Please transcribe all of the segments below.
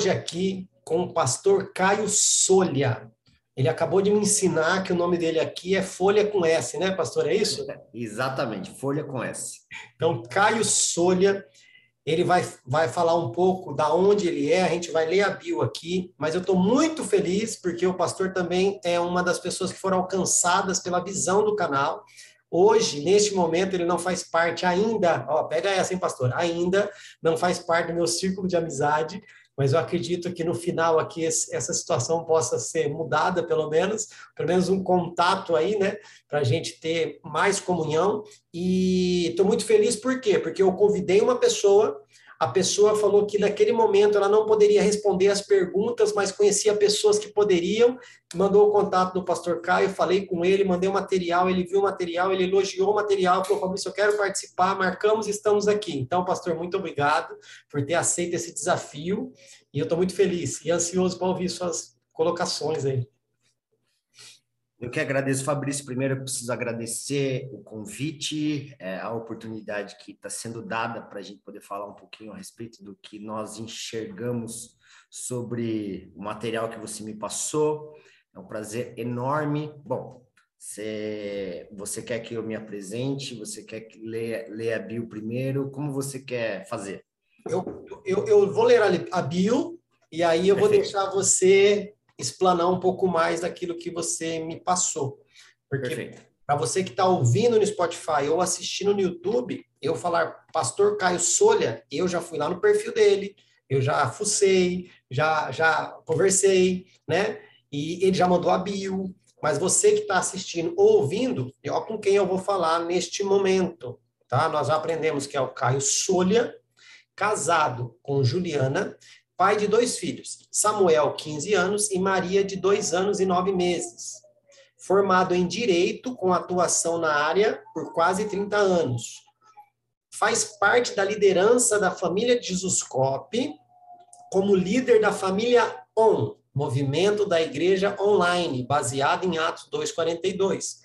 Hoje aqui com o pastor Caio Solha. Ele acabou de me ensinar que o nome dele aqui é Folha com S, né, pastor? É isso? Exatamente, Folha com S. Então, Caio Solha, ele vai, vai falar um pouco da onde ele é, a gente vai ler a bio aqui, mas eu estou muito feliz porque o pastor também é uma das pessoas que foram alcançadas pela visão do canal. Hoje, neste momento, ele não faz parte ainda, ó, pega essa, hein, pastor? Ainda não faz parte do meu círculo de amizade, mas eu acredito que no final aqui essa situação possa ser mudada, pelo menos, pelo menos um contato aí, né, para a gente ter mais comunhão. E estou muito feliz, por quê? Porque eu convidei uma pessoa a pessoa falou que naquele momento ela não poderia responder as perguntas, mas conhecia pessoas que poderiam. Mandou o contato do pastor Caio, falei com ele, mandei o material, ele viu o material, ele elogiou o material, falou: Fabrício, eu quero participar, marcamos e estamos aqui. Então, pastor, muito obrigado por ter aceito esse desafio e eu estou muito feliz e ansioso para ouvir suas colocações aí. Eu que agradeço, Fabrício. Primeiro, eu preciso agradecer o convite, é, a oportunidade que está sendo dada para a gente poder falar um pouquinho a respeito do que nós enxergamos sobre o material que você me passou. É um prazer enorme. Bom, você, você quer que eu me apresente? Você quer que leia, leia a bio primeiro? Como você quer fazer? Eu, eu, eu vou ler a bio e aí eu vou Perfeito. deixar você explanar um pouco mais daquilo que você me passou. Porque para você que está ouvindo no Spotify ou assistindo no YouTube, eu falar Pastor Caio Solha, eu já fui lá no perfil dele, eu já fucei, já, já conversei, né? E ele já mandou a bio. Mas você que está assistindo ou ouvindo, ó com quem eu vou falar neste momento, tá? Nós já aprendemos que é o Caio Solha, casado com Juliana, pai de dois filhos, Samuel, 15 anos, e Maria, de dois anos e nove meses. Formado em Direito, com atuação na área por quase 30 anos. Faz parte da liderança da família de Jesuscope, como líder da família ON, movimento da igreja online, baseado em Atos 2,42.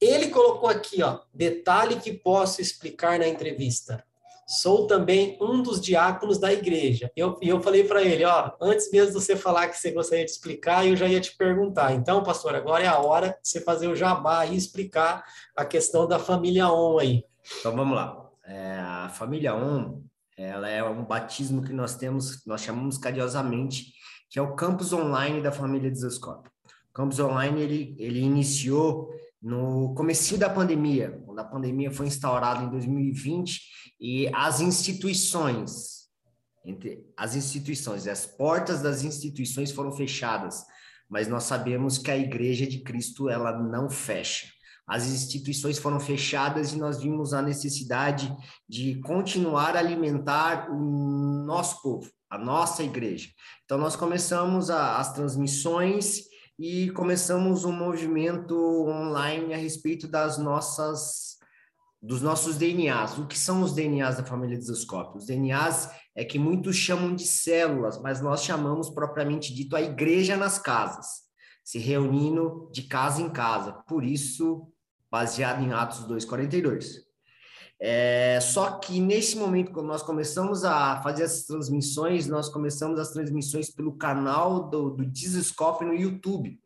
Ele colocou aqui, ó, detalhe que posso explicar na entrevista sou também um dos diáconos da igreja. E eu, eu falei para ele, ó, antes mesmo de você falar que você gostaria de explicar, eu já ia te perguntar. Então, pastor, agora é a hora de você fazer o jabá e explicar a questão da família ON aí. Então, vamos lá. É, a família ON, ela é um batismo que nós temos, nós chamamos carinhosamente, que é o campus online da família de Zescope. O campus online, ele, ele iniciou no começo da pandemia, quando a pandemia foi instaurada em 2020 e as instituições, entre as instituições, as portas das instituições foram fechadas, mas nós sabemos que a Igreja de Cristo ela não fecha. As instituições foram fechadas e nós vimos a necessidade de continuar a alimentar o nosso povo, a nossa igreja. Então nós começamos a, as transmissões e começamos um movimento online a respeito das nossas dos nossos DNAs. O que são os DNAs da família Desoscópio? Os DNAs é que muitos chamam de células, mas nós chamamos propriamente dito a igreja nas casas, se reunindo de casa em casa. Por isso, baseado em Atos 2,42. É, só que nesse momento, quando nós começamos a fazer essas transmissões, nós começamos as transmissões pelo canal do, do no YouTube,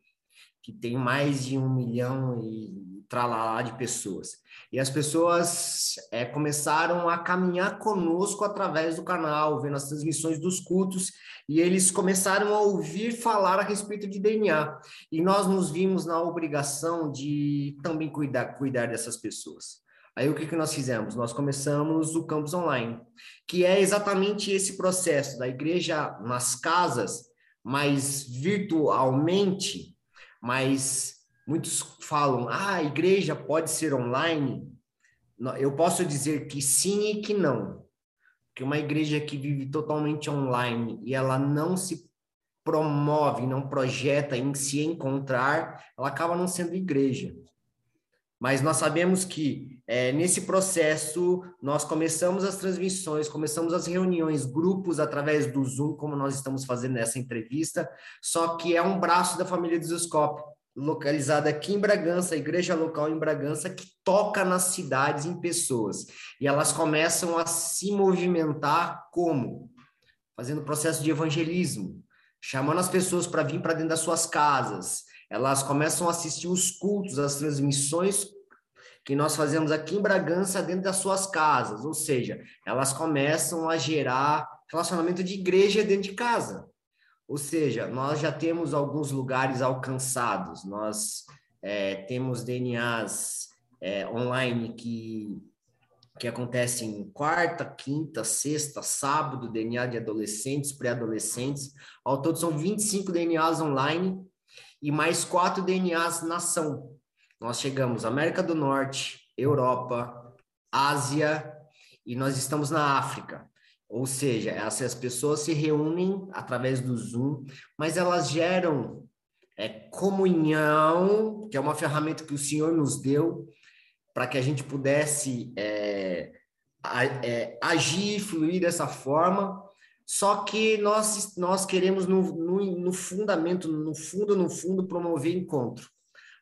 que tem mais de um milhão e tralalá de pessoas. E as pessoas é, começaram a caminhar conosco através do canal, vendo as transmissões dos cultos, e eles começaram a ouvir falar a respeito de DNA. E nós nos vimos na obrigação de também cuidar, cuidar dessas pessoas. Aí o que, que nós fizemos? Nós começamos o campus online, que é exatamente esse processo da igreja nas casas, mas virtualmente, mas Muitos falam, ah, a igreja pode ser online. Eu posso dizer que sim e que não. Porque uma igreja que vive totalmente online e ela não se promove, não projeta em se encontrar, ela acaba não sendo igreja. Mas nós sabemos que é, nesse processo nós começamos as transmissões, começamos as reuniões, grupos através do Zoom, como nós estamos fazendo nessa entrevista, só que é um braço da família Desoscope localizada aqui em Bragança, a igreja local em Bragança, que toca nas cidades em pessoas. E elas começam a se movimentar como? Fazendo processo de evangelismo, chamando as pessoas para vir para dentro das suas casas. Elas começam a assistir os cultos, as transmissões que nós fazemos aqui em Bragança dentro das suas casas, ou seja, elas começam a gerar relacionamento de igreja dentro de casa. Ou seja, nós já temos alguns lugares alcançados, nós é, temos DNAs é, online que, que acontecem quarta, quinta, sexta, sábado, DNA de adolescentes, pré-adolescentes. Ao todo são 25 DNAs online e mais quatro DNAs nação. Nós chegamos América do Norte, Europa, Ásia e nós estamos na África. Ou seja, essas pessoas se reúnem através do Zoom, mas elas geram é, comunhão, que é uma ferramenta que o Senhor nos deu para que a gente pudesse é, a, é, agir e fluir dessa forma. Só que nós, nós queremos, no, no, no fundamento, no fundo, no fundo, promover encontro.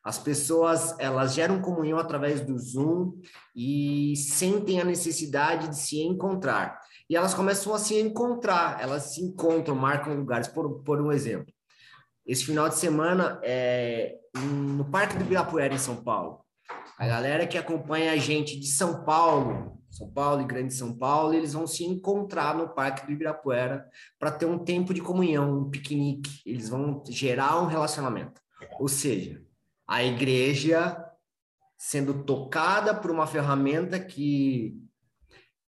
As pessoas, elas geram comunhão através do Zoom e sentem a necessidade de se encontrar e elas começam a se encontrar, elas se encontram, marcam lugares. Por, por um exemplo, esse final de semana é no Parque do Ibirapuera, em São Paulo. A galera que acompanha a gente de São Paulo, São Paulo e Grande São Paulo, eles vão se encontrar no Parque do Ibirapuera para ter um tempo de comunhão, um piquenique. Eles vão gerar um relacionamento. Ou seja, a igreja sendo tocada por uma ferramenta que,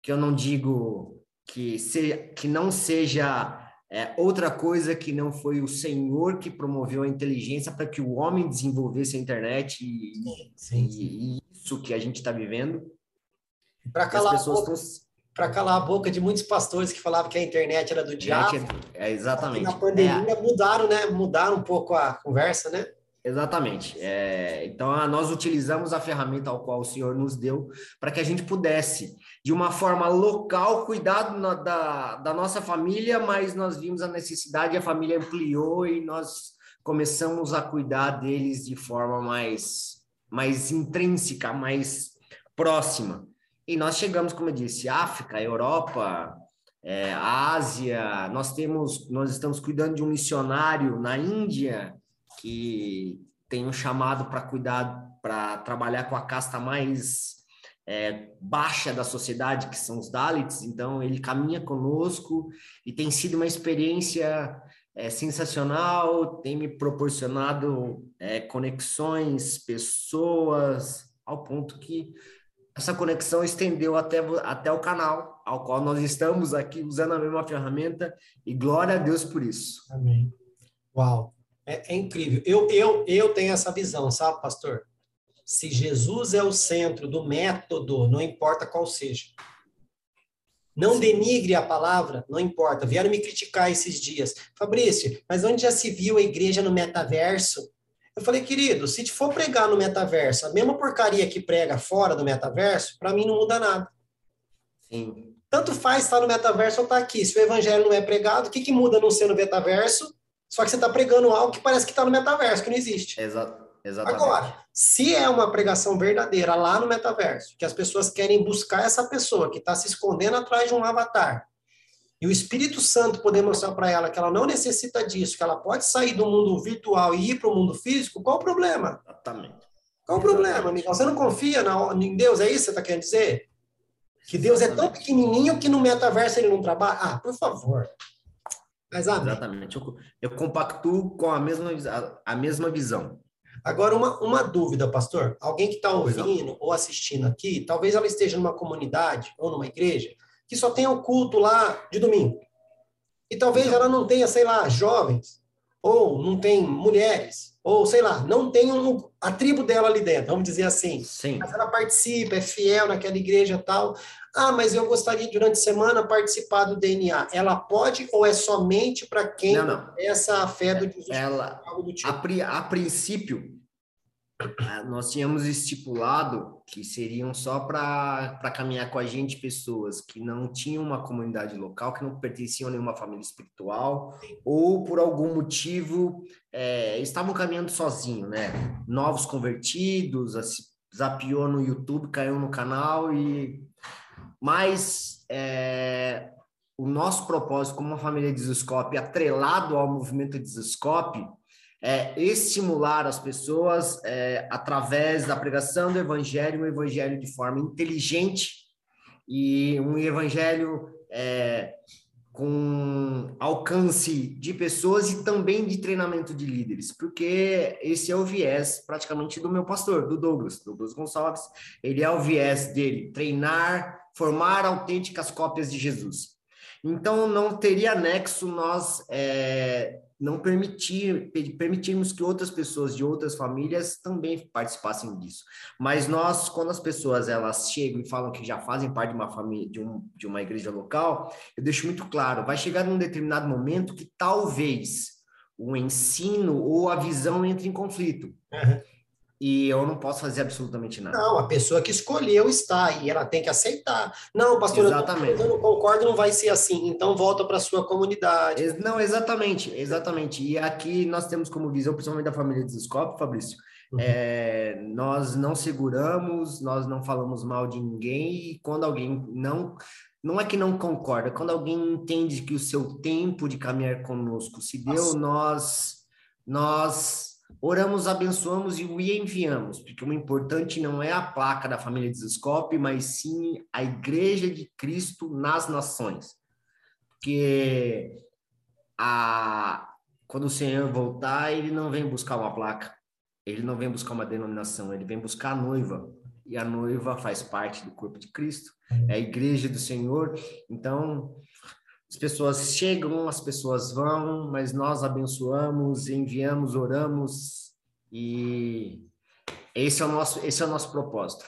que eu não digo que, se, que não seja é, outra coisa que não foi o Senhor que promoveu a inteligência para que o homem desenvolvesse a internet e, sim, sim. e isso que a gente está vivendo. Para calar, tão... calar a boca de muitos pastores que falavam que a internet era do diabo. É, exatamente. na pandemia é. mudaram, né? Mudaram um pouco a conversa, né? Exatamente. É, então, nós utilizamos a ferramenta ao qual o Senhor nos deu para que a gente pudesse, de uma forma local, cuidar da, da nossa família, mas nós vimos a necessidade, a família ampliou e nós começamos a cuidar deles de forma mais, mais intrínseca, mais próxima. E nós chegamos, como eu disse, África, Europa, é, Ásia, nós temos, nós estamos cuidando de um missionário na Índia, que tem um chamado para cuidar, para trabalhar com a casta mais é, baixa da sociedade, que são os Dalits. Então, ele caminha conosco e tem sido uma experiência é, sensacional, tem me proporcionado é, conexões, pessoas, ao ponto que essa conexão estendeu até, até o canal, ao qual nós estamos aqui usando a mesma ferramenta, e glória a Deus por isso. Amém. Uau! É, é, incrível. Eu, eu, eu tenho essa visão, sabe, pastor? Se Jesus é o centro do método, não importa qual seja. Não Sim. denigre a palavra, não importa. Vieram me criticar esses dias. Fabrício, mas onde já se viu a igreja no metaverso? Eu falei, querido, se te for pregar no metaverso, a mesma porcaria que prega fora do metaverso, para mim não muda nada. Sim. Tanto faz estar no metaverso ou estar aqui. Se o evangelho não é pregado, o que, que muda não ser no metaverso? Só que você está pregando algo que parece que está no metaverso, que não existe. Exato. Exatamente. Agora, se é uma pregação verdadeira lá no metaverso, que as pessoas querem buscar essa pessoa que está se escondendo atrás de um avatar, e o Espírito Santo poder mostrar para ela que ela não necessita disso, que ela pode sair do mundo virtual e ir para o mundo físico, qual o problema? Exatamente. Qual o problema, Miguel? Você não confia na, em Deus? É isso que você está querendo dizer? Que Deus é tão pequenininho que no metaverso ele não trabalha? Ah, por favor. Mas, Exatamente. Eu, eu compactuo com a mesma, a, a mesma visão. Agora, uma, uma dúvida, pastor. Alguém que está ouvindo ou assistindo aqui, talvez ela esteja numa comunidade ou numa igreja que só tenha o culto lá de domingo. E talvez ela não tenha, sei lá, jovens, ou não tem mulheres, ou sei lá, não tem um, a tribo dela ali dentro, vamos dizer assim. Sim. Mas ela participa, é fiel naquela igreja tal. Ah, mas eu gostaria durante a semana participar do DNA. Ela pode ou é somente para quem não, não. essa fé do Jesus? Ela, tipo? a, a princípio, ah, nós tínhamos estipulado que seriam só para caminhar com a gente pessoas que não tinham uma comunidade local, que não pertenciam a nenhuma família espiritual, ou por algum motivo é, estavam caminhando sozinhos, né? Novos convertidos, zapiou no YouTube, caiu no canal e. Mas é, o nosso propósito como uma família de Zescope, atrelado ao movimento de Zescope, é, estimular as pessoas é, através da pregação do evangelho, um evangelho de forma inteligente e um evangelho é, com alcance de pessoas e também de treinamento de líderes, porque esse é o viés praticamente do meu pastor, do Douglas, Douglas Gonçalves, ele é o viés dele, treinar, formar autênticas cópias de Jesus. Então, não teria nexo nós é, não permitir, permitirmos que outras pessoas de outras famílias também participassem disso. Mas nós, quando as pessoas elas chegam e falam que já fazem parte de uma família, de, um, de uma igreja local, eu deixo muito claro, vai chegar num determinado momento que talvez o ensino ou a visão entre em conflito. Uhum e eu não posso fazer absolutamente nada. Não, a pessoa que escolheu está e ela tem que aceitar. Não, pastor, exatamente. eu não concordo, não vai ser assim. Então volta para sua comunidade. Não, exatamente, exatamente. E aqui nós temos como visão, principalmente da família de Descope, Fabrício, uhum. é, nós não seguramos, nós não falamos mal de ninguém e quando alguém não não é que não concorda, quando alguém entende que o seu tempo de caminhar conosco se deu, Nossa. nós nós Oramos, abençoamos e o enviamos, porque o importante não é a placa da família de Zescope, mas sim a igreja de Cristo nas nações. Porque a, quando o Senhor voltar, ele não vem buscar uma placa, ele não vem buscar uma denominação, ele vem buscar a noiva. E a noiva faz parte do corpo de Cristo, é a igreja do Senhor. Então, as pessoas chegam, as pessoas vão, mas nós abençoamos, enviamos, oramos e esse é o nosso, esse é o nosso propósito.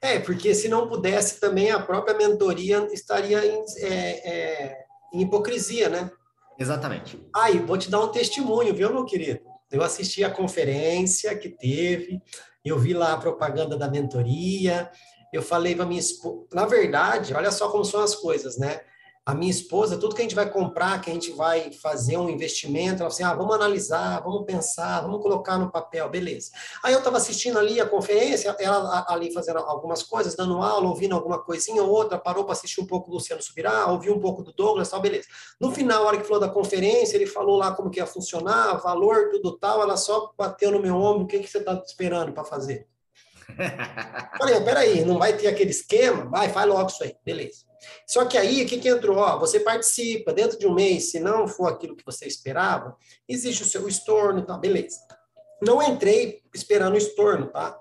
É, porque se não pudesse também a própria mentoria estaria em, é, é, em hipocrisia, né? Exatamente. Aí, ah, vou te dar um testemunho, viu, meu querido? Eu assisti a conferência que teve, eu vi lá a propaganda da mentoria, eu falei para minha esposa, na verdade, olha só como são as coisas, né? A minha esposa, tudo que a gente vai comprar, que a gente vai fazer um investimento, ela assim, ah, vamos analisar, vamos pensar, vamos colocar no papel, beleza. Aí eu estava assistindo ali a conferência, ela ali fazendo algumas coisas, dando aula, ouvindo alguma coisinha ou outra, parou para assistir um pouco do Luciano Subirá, ouviu um pouco do Douglas, tal, beleza. No final, a hora que falou da conferência, ele falou lá como que ia funcionar, valor, tudo tal, ela só bateu no meu ombro, o que, que você está esperando para fazer? Falei, peraí, não vai ter aquele esquema? Vai, faz logo isso aí, beleza. Só que aí, o que, que entrou? Ó, você participa, dentro de um mês, se não for aquilo que você esperava, existe o seu estorno, tá? Beleza. Não entrei esperando o estorno, tá?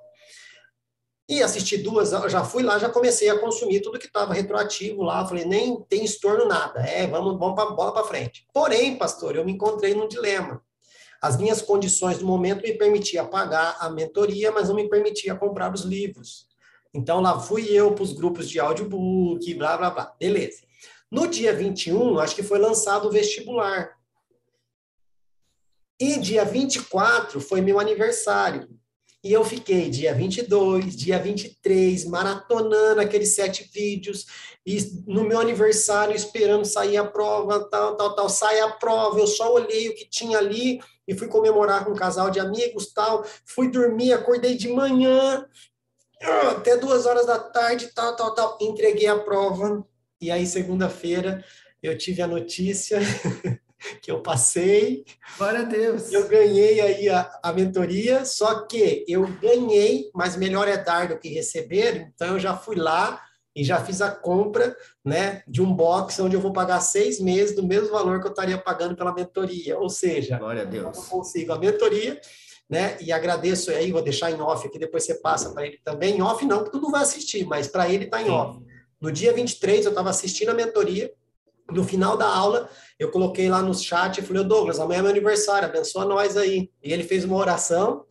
E assisti duas, já fui lá, já comecei a consumir tudo que estava retroativo lá. Falei, nem tem estorno nada. É, vamos, vamos para bola para frente. Porém, pastor, eu me encontrei num dilema. As minhas condições do momento me permitiam pagar a mentoria, mas não me permitia comprar os livros. Então, lá fui eu para os grupos de audiobook, blá, blá, blá. Beleza. No dia 21, acho que foi lançado o vestibular. E dia 24 foi meu aniversário. E eu fiquei dia 22, dia 23, maratonando aqueles sete vídeos, e no meu aniversário esperando sair a prova, tal, tal, tal, sai a prova, eu só olhei o que tinha ali e fui comemorar com um casal de amigos, tal, fui dormir, acordei de manhã, até duas horas da tarde, tal, tal, tal, entreguei a prova, e aí segunda-feira eu tive a notícia que eu passei. Glória a Deus. Eu ganhei aí a, a mentoria, só que eu ganhei, mas melhor é dar do que receber, então eu já fui lá e já fiz a compra né, de um box onde eu vou pagar seis meses do mesmo valor que eu estaria pagando pela mentoria. Ou seja, Glória a Deus. eu consigo a mentoria, né? E agradeço aí, vou deixar em off aqui, depois você passa para ele também. Em off não, porque tu não vai assistir, mas para ele está em off. No dia 23, eu estava assistindo a mentoria, no final da aula, eu coloquei lá no chat e falei, Douglas, amanhã é meu aniversário, abençoa nós aí. E ele fez uma oração,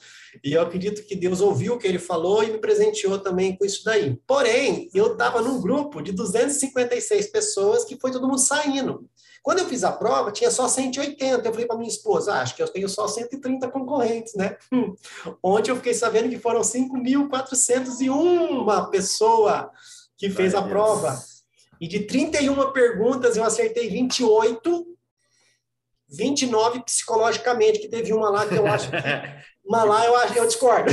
e eu acredito que Deus ouviu o que ele falou e me presenteou também com isso daí. Porém, eu estava num grupo de 256 pessoas que foi todo mundo saindo. Quando eu fiz a prova, tinha só 180. Eu falei para minha esposa, ah, acho que eu tenho só 130 concorrentes, né? Hum. Ontem eu fiquei sabendo que foram 5.401 pessoa que fez a prova. E de 31 perguntas, eu acertei 28, 29 psicologicamente, que teve uma lá que eu acho que. Uma lá eu acho que eu discordo.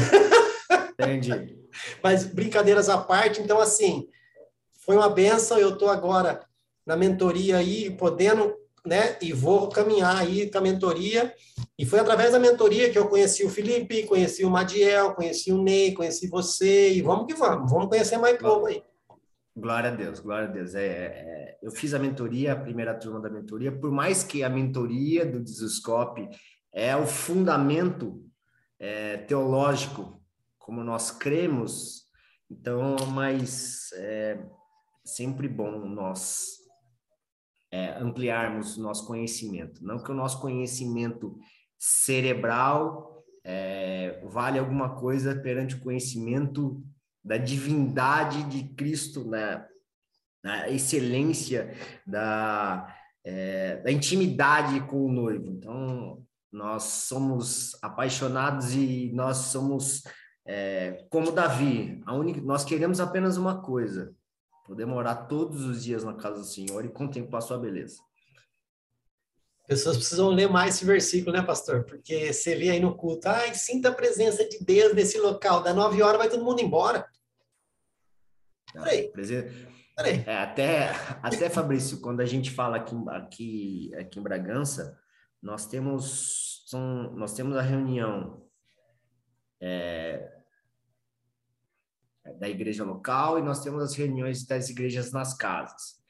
Entendi. Mas brincadeiras à parte, então, assim, foi uma benção. Eu estou agora na mentoria aí, podendo, né? E vou caminhar aí com a mentoria. E foi através da mentoria que eu conheci o Felipe, conheci o Madiel, conheci o Ney, conheci você. E vamos que vamos, vamos conhecer mais povo aí. Glória a Deus, glória a Deus. É, é, eu fiz a mentoria, a primeira turma da mentoria, por mais que a mentoria do Desescope é o fundamento é, teológico, como nós cremos, então, mas é sempre bom nós é, ampliarmos o nosso conhecimento. Não que o nosso conhecimento cerebral é, vale alguma coisa perante o conhecimento da divindade de Cristo, na, na excelência da, é, da intimidade com o noivo. Então, nós somos apaixonados e nós somos é, como Davi. Única, nós queremos apenas uma coisa: poder morar todos os dias na casa do Senhor e contemplar sua beleza. Pessoas precisam ler mais esse versículo, né, pastor? Porque você vê aí no culto, ai, sinta a presença de Deus nesse local. Da nove horas vai todo mundo embora. Peraí. Peraí. É, até, até, Fabrício, quando a gente fala aqui, aqui, aqui em Bragança, nós temos, são, nós temos a reunião é, da igreja local e nós temos as reuniões das igrejas nas casas.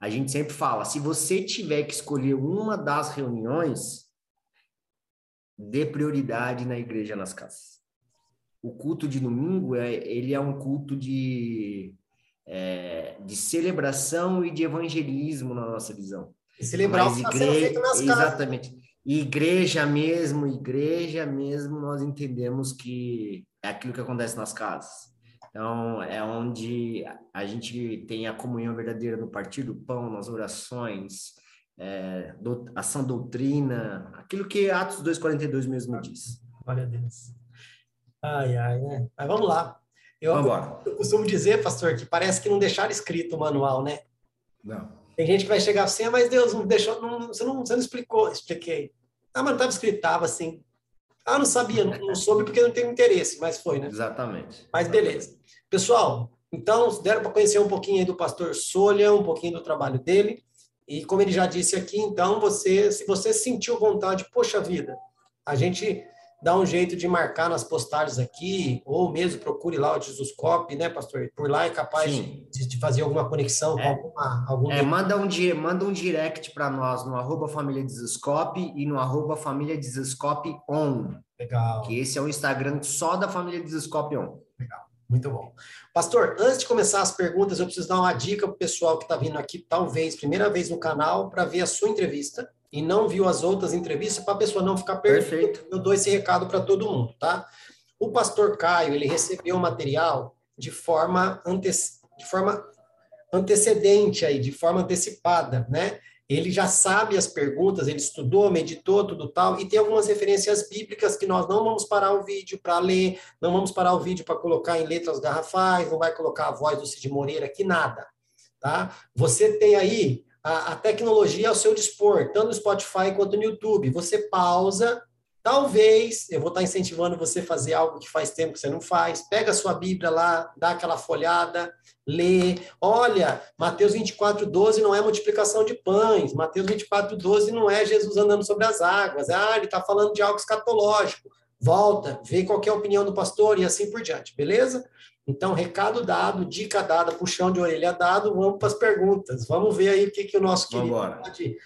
A gente sempre fala, se você tiver que escolher uma das reuniões, dê prioridade na igreja nas casas. O culto de domingo, é, ele é um culto de, é, de celebração e de evangelismo na nossa visão. E celebrar Mas o que está sendo feito nas casas. Exatamente. Igreja mesmo, igreja mesmo, nós entendemos que é aquilo que acontece nas casas. Então, é onde a gente tem a comunhão verdadeira no partir do pão, nas orações, é, do, ação doutrina, aquilo que Atos 2,42 mesmo diz. Glória a Deus. Ai, ai, né? Mas vamos lá. Eu, eu costumo dizer, pastor, que parece que não deixaram escrito o manual, né? Não. Tem gente que vai chegar assim, ah, mas Deus não deixou, não, você, não, você não explicou. Expliquei. Ah, mas não estava escrito, estava assim. Ah, não sabia, não, não soube porque não tem interesse, mas foi, né? Exatamente. Mas beleza. Pessoal, então, deram para conhecer um pouquinho aí do pastor Solha, um pouquinho do trabalho dele. E como ele já disse aqui, então, você, se você sentiu vontade, poxa vida, a gente dá um jeito de marcar nas postagens aqui, ou mesmo procure lá o Jesuscope, né, pastor? Por lá é capaz de, de, fazer alguma conexão é, com alguma, algum... É, manda um, manda um direct para nós no arroba família Jesuscope e no arroba família Jesuscope on. Legal. Que esse é o Instagram só da família Jesuscope on. Legal. Muito bom. Pastor, antes de começar as perguntas, eu preciso dar uma dica para o pessoal que está vindo aqui, talvez, primeira vez no canal, para ver a sua entrevista e não viu as outras entrevistas, para a pessoa não ficar perdida. Perfeito. Eu dou esse recado para todo mundo, tá? O pastor Caio, ele recebeu o material de forma, ante... de forma antecedente aí, de forma antecipada, né? ele já sabe as perguntas, ele estudou, meditou, tudo tal, e tem algumas referências bíblicas que nós não vamos parar o vídeo para ler, não vamos parar o vídeo para colocar em letras garrafais, não vai colocar a voz do Cid Moreira aqui, nada. Tá? Você tem aí a, a tecnologia ao seu dispor, tanto no Spotify quanto no YouTube. Você pausa, Talvez eu vou estar incentivando você a fazer algo que faz tempo que você não faz. Pega a sua Bíblia lá, dá aquela folhada, lê. Olha, Mateus 24, 12 não é multiplicação de pães. Mateus 24, 12 não é Jesus andando sobre as águas. Ah, ele está falando de algo escatológico. Volta, vê qual é a opinião do pastor e assim por diante, beleza? Então, recado dado, dica dada, puxão de orelha dado, vamos para as perguntas. Vamos ver aí o que, que o nosso querido pode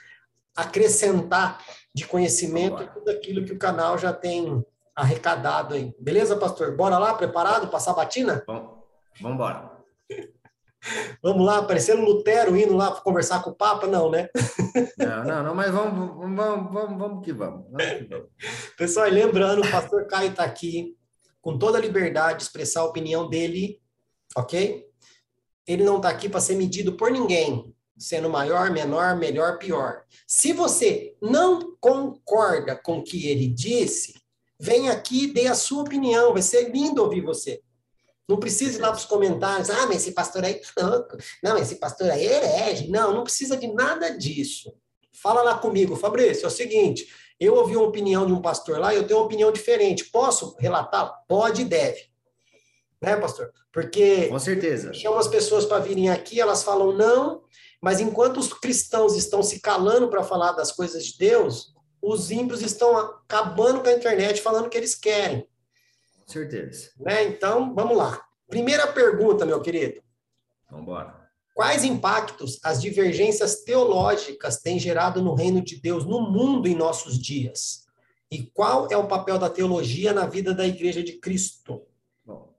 acrescentar de conhecimento e tudo aquilo que o canal já tem arrecadado aí. Beleza, pastor? Bora lá, preparado? Passar a batina? Vamos embora. Vamos lá, parecendo Lutero indo lá conversar com o Papa? Não, né? Não, não, não mas vamos, vamos, vamos, vamos que vamos. vamos, que vamos. Pessoal, lembrando, o pastor Caio está aqui com toda a liberdade de expressar a opinião dele, ok? Ele não está aqui para ser medido por ninguém sendo maior, menor, melhor, pior. Se você não concorda com o que ele disse, vem aqui e dê a sua opinião. Vai ser lindo ouvir você. Não precisa ir lá para os comentários. Ah, mas esse pastor aí é louco. Não, esse pastor aí é herege. Não, não precisa de nada disso. Fala lá comigo, Fabrício. É o seguinte: eu ouvi uma opinião de um pastor lá e eu tenho uma opinião diferente. Posso relatar? Pode e deve. Né, pastor? Porque. Com certeza. Chama as pessoas para virem aqui, elas falam não, mas enquanto os cristãos estão se calando para falar das coisas de Deus, os ímpios estão acabando com a internet falando o que eles querem. Com certeza. Né? Então, vamos lá. Primeira pergunta, meu querido. Vamos embora. Quais impactos as divergências teológicas têm gerado no reino de Deus, no mundo em nossos dias? E qual é o papel da teologia na vida da igreja de Cristo? Bom,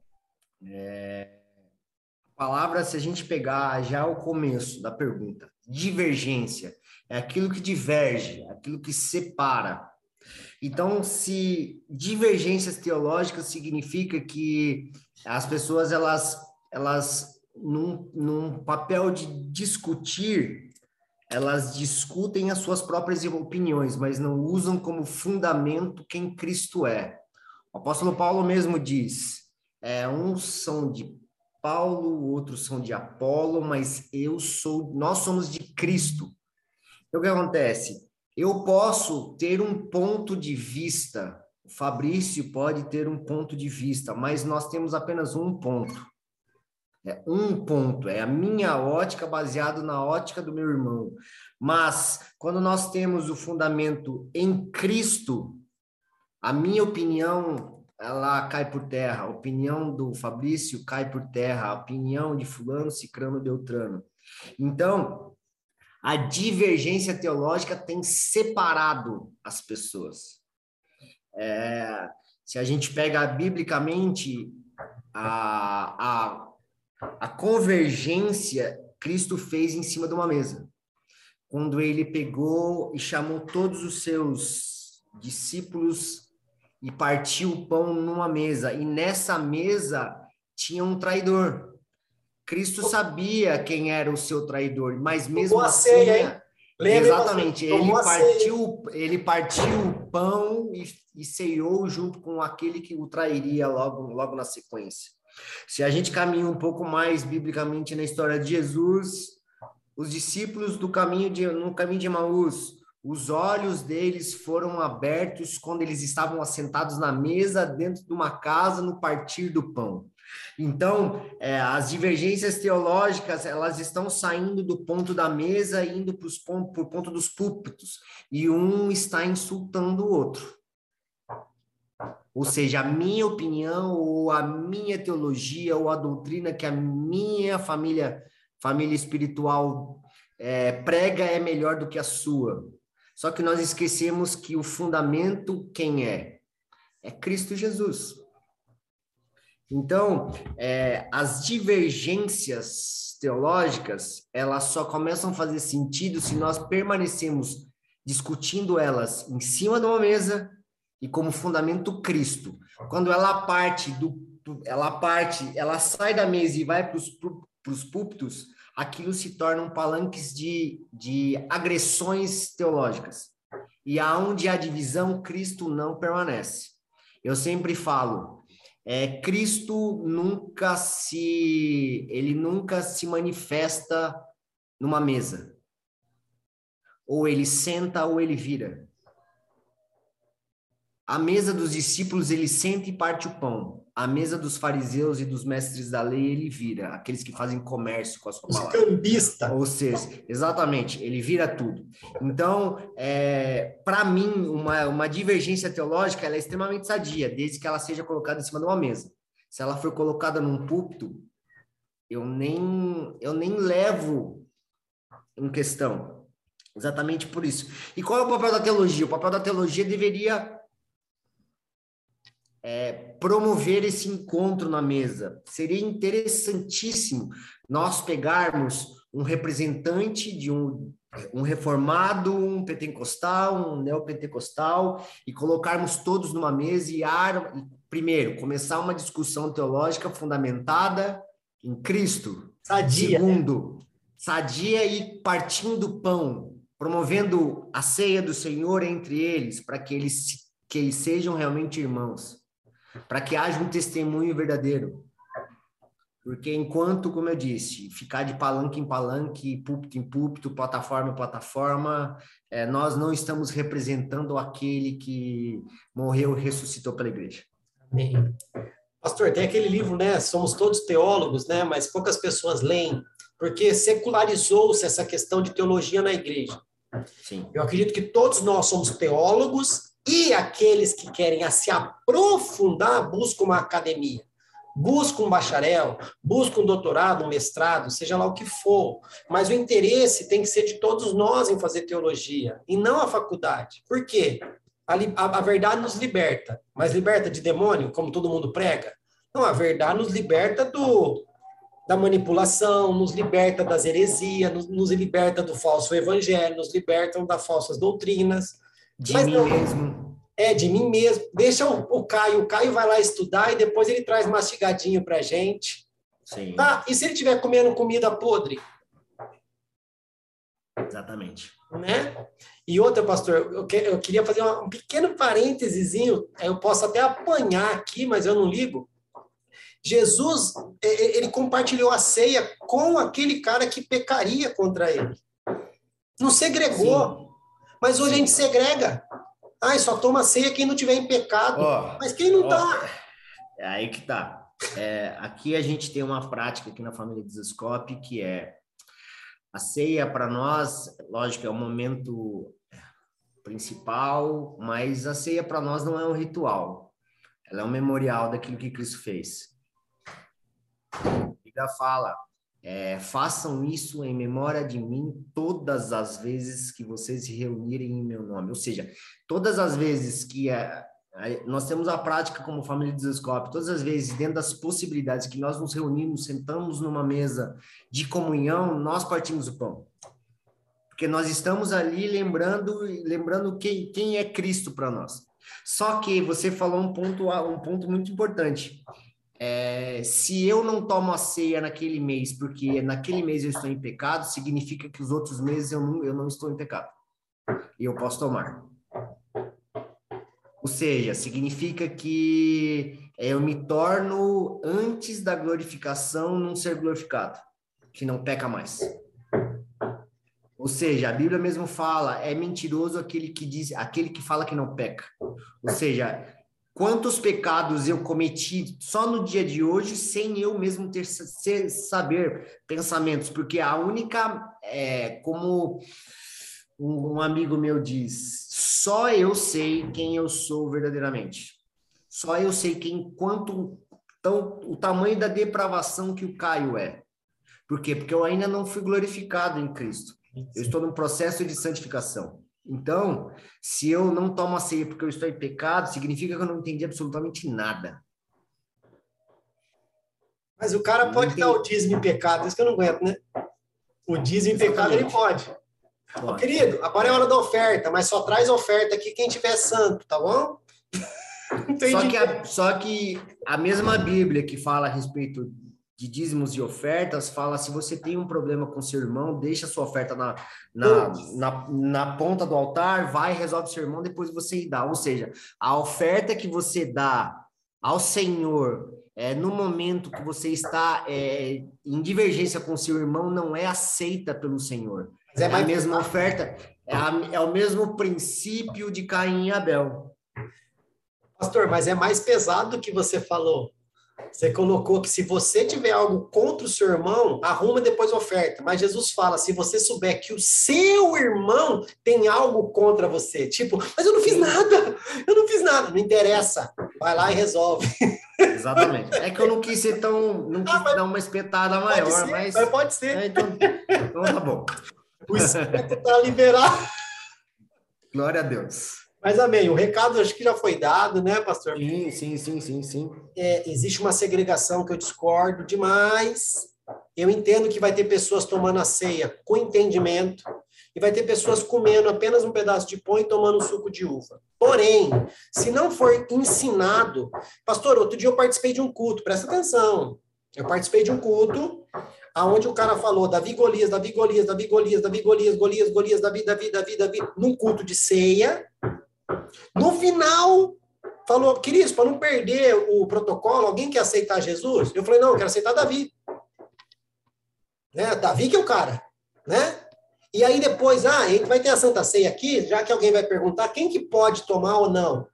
é, palavra, se a gente pegar já o começo da pergunta, divergência, é aquilo que diverge, aquilo que separa. Então, se divergências teológicas significa que as pessoas, elas, elas num, num papel de discutir, elas discutem as suas próprias opiniões, mas não usam como fundamento quem Cristo é. O apóstolo Paulo mesmo diz, é, uns são de Paulo, outros são de Apolo, mas eu sou, nós somos de Cristo. Então, o que acontece? Eu posso ter um ponto de vista, o Fabrício pode ter um ponto de vista, mas nós temos apenas um ponto. É um ponto, é a minha ótica baseado na ótica do meu irmão. Mas quando nós temos o fundamento em Cristo, a minha opinião ela cai por terra, a opinião do Fabrício cai por terra, a opinião de fulano, cicrano, beltrano. Então, a divergência teológica tem separado as pessoas. É, se a gente pega biblicamente a, a, a convergência Cristo fez em cima de uma mesa. Quando ele pegou e chamou todos os seus discípulos e partiu o pão numa mesa, e nessa mesa tinha um traidor. Cristo sabia quem era o seu traidor, mas mesmo assim, ceia, exatamente, ele partiu, ele partiu o pão e, e ceiou junto com aquele que o trairia logo, logo na sequência. Se a gente caminha um pouco mais biblicamente na história de Jesus, os discípulos do caminho de, no caminho de Maús, os olhos deles foram abertos quando eles estavam assentados na mesa dentro de uma casa no partir do pão. Então, é, as divergências teológicas elas estão saindo do ponto da mesa e indo para o ponto dos púlpitos, e um está insultando o outro. Ou seja, a minha opinião, ou a minha teologia, ou a doutrina que a minha família, família espiritual é, prega é melhor do que a sua. Só que nós esquecemos que o fundamento quem é? É Cristo Jesus. Então, é, as divergências teológicas, elas só começam a fazer sentido se nós permanecemos discutindo elas em cima de uma mesa e como fundamento Cristo. Quando ela parte do ela parte, ela sai da mesa e vai para os púlpitos, aquilo se tornam palanques de, de agressões teológicas. E aonde há divisão, Cristo não permanece. Eu sempre falo, é, Cristo nunca se ele nunca se manifesta numa mesa. Ou ele senta ou ele vira. A mesa dos discípulos ele senta e parte o pão a mesa dos fariseus e dos mestres da lei ele vira, aqueles que fazem comércio com a sua palavra. Cambista. Ou seja, exatamente, ele vira tudo. Então, é, para mim, uma, uma divergência teológica é extremamente sadia, desde que ela seja colocada em cima de uma mesa. Se ela for colocada num púlpito, eu nem, eu nem levo em questão. Exatamente por isso. E qual é o papel da teologia? O papel da teologia deveria é, promover esse encontro na mesa. Seria interessantíssimo nós pegarmos um representante de um, um reformado, um pentecostal, um neopentecostal e colocarmos todos numa mesa e, ar, primeiro, começar uma discussão teológica fundamentada em Cristo. Sadia. Segundo, sadia e partindo pão, promovendo a ceia do Senhor entre eles, para que eles, que eles sejam realmente irmãos para que haja um testemunho verdadeiro. Porque enquanto, como eu disse, ficar de palanque em palanque, púlpito em púlpito, plataforma em plataforma, é, nós não estamos representando aquele que morreu e ressuscitou pela igreja. Amém. Pastor, tem aquele livro, né? Somos todos teólogos, né? Mas poucas pessoas leem, porque secularizou-se essa questão de teologia na igreja. Sim. Eu acredito que todos nós somos teólogos e aqueles que querem se aprofundar buscam uma academia, buscam um bacharel, buscam um doutorado, um mestrado, seja lá o que for. Mas o interesse tem que ser de todos nós em fazer teologia, e não a faculdade. Por quê? A, a, a verdade nos liberta, mas liberta de demônio, como todo mundo prega? Não, a verdade nos liberta do, da manipulação, nos liberta das heresias, nos, nos liberta do falso evangelho, nos libertam das falsas doutrinas. De Mas mim não, mesmo. É, de mim mesmo. Deixa o, o, Caio, o Caio vai lá estudar e depois ele traz mastigadinho pra gente. Sim. Ah, e se ele estiver comendo comida podre? Exatamente. Né? E outra, pastor, eu, que, eu queria fazer um pequeno parênteses, eu posso até apanhar aqui, mas eu não ligo. Jesus, ele compartilhou a ceia com aquele cara que pecaria contra ele. Não segregou. Sim. Mas hoje a gente segrega. Ai, só toma ceia quem não tiver em pecado. Oh, Mas quem não oh, tá? É aí que tá. É, aqui a gente tem uma prática aqui na família Desescope que é a ceia para nós, lógico, é o momento principal, mas a ceia para nós não é um ritual. Ela é um memorial daquilo que Cristo fez. A Bíblia fala é, façam isso em memória de mim todas as vezes que vocês se reunirem em meu nome. Ou seja, todas as vezes que a, nós temos a prática como família de Desescope, todas as vezes dentro das possibilidades que nós nos reunimos, sentamos numa mesa de comunhão, nós partimos o pão. Porque nós estamos ali lembrando, lembrando quem, quem é Cristo para nós. Só que você falou um ponto, um ponto muito importante é, se eu não tomo a ceia naquele mês, porque naquele mês eu estou em pecado, significa que os outros meses eu não, eu não estou em pecado. E eu posso tomar. Ou seja, significa que eu me torno, antes da glorificação, num ser glorificado, que não peca mais. Ou seja, a Bíblia mesmo fala, é mentiroso aquele que diz, aquele que fala que não peca. Ou seja, quantos pecados eu cometi só no dia de hoje sem eu mesmo ter saber pensamentos, porque a única é, como um amigo meu diz, só eu sei quem eu sou verdadeiramente. Só eu sei quem quanto tão, o tamanho da depravação que o Caio é. Por quê? Porque eu ainda não fui glorificado em Cristo. Eu estou num processo de santificação. Então, se eu não tomo a ceia porque eu estou em pecado, significa que eu não entendi absolutamente nada. Mas o cara pode dar o dízimo em pecado, isso que eu não aguento, né? O dízimo em pecado ele pode. Ô, querido, agora é hora da oferta, mas só traz oferta aqui quem tiver santo, tá bom? só, que a, só que a mesma Bíblia que fala a respeito de dízimos e ofertas fala se você tem um problema com seu irmão, deixa sua oferta na, na, na, na, ponta do altar, vai, resolve seu irmão, depois você dá. Ou seja, a oferta que você dá ao Senhor é, no momento que você está é, em divergência com seu irmão não é aceita pelo Senhor. É, é a mesma oferta, é, a, é o mesmo princípio de Caim e Abel. Pastor, mas é mais pesado do que você falou. Você colocou que se você tiver algo contra o seu irmão, arruma depois oferta. Mas Jesus fala: se você souber que o seu irmão tem algo contra você, tipo, mas eu não fiz nada, eu não fiz nada, não interessa, vai lá e resolve. Exatamente. É que eu não quis ser tão. Não quis ah, dar uma espetada maior, ser, mas. Mas pode ser. É, então, então tá bom. O espeto tá liberado. Glória a Deus. Mas amém, o recado acho que já foi dado, né, pastor? Sim, sim, sim, sim, sim. É, existe uma segregação que eu discordo demais. Eu entendo que vai ter pessoas tomando a ceia com entendimento e vai ter pessoas comendo apenas um pedaço de pão e tomando suco de uva. Porém, se não for ensinado, pastor, outro dia eu participei de um culto, presta atenção. Eu participei de um culto aonde o cara falou Davi Golias, Davi Golias, Davi Golias, Davi Golias, Golias, Golias, Davi, Davi, Davi, Davi, num culto de ceia. No final, falou, Cris, para não perder o protocolo, alguém quer aceitar Jesus? Eu falei, não, eu quero aceitar Davi. Né? Davi que é o cara, né? E aí depois, ah, a gente vai ter a Santa Ceia aqui, já que alguém vai perguntar quem que pode tomar ou não.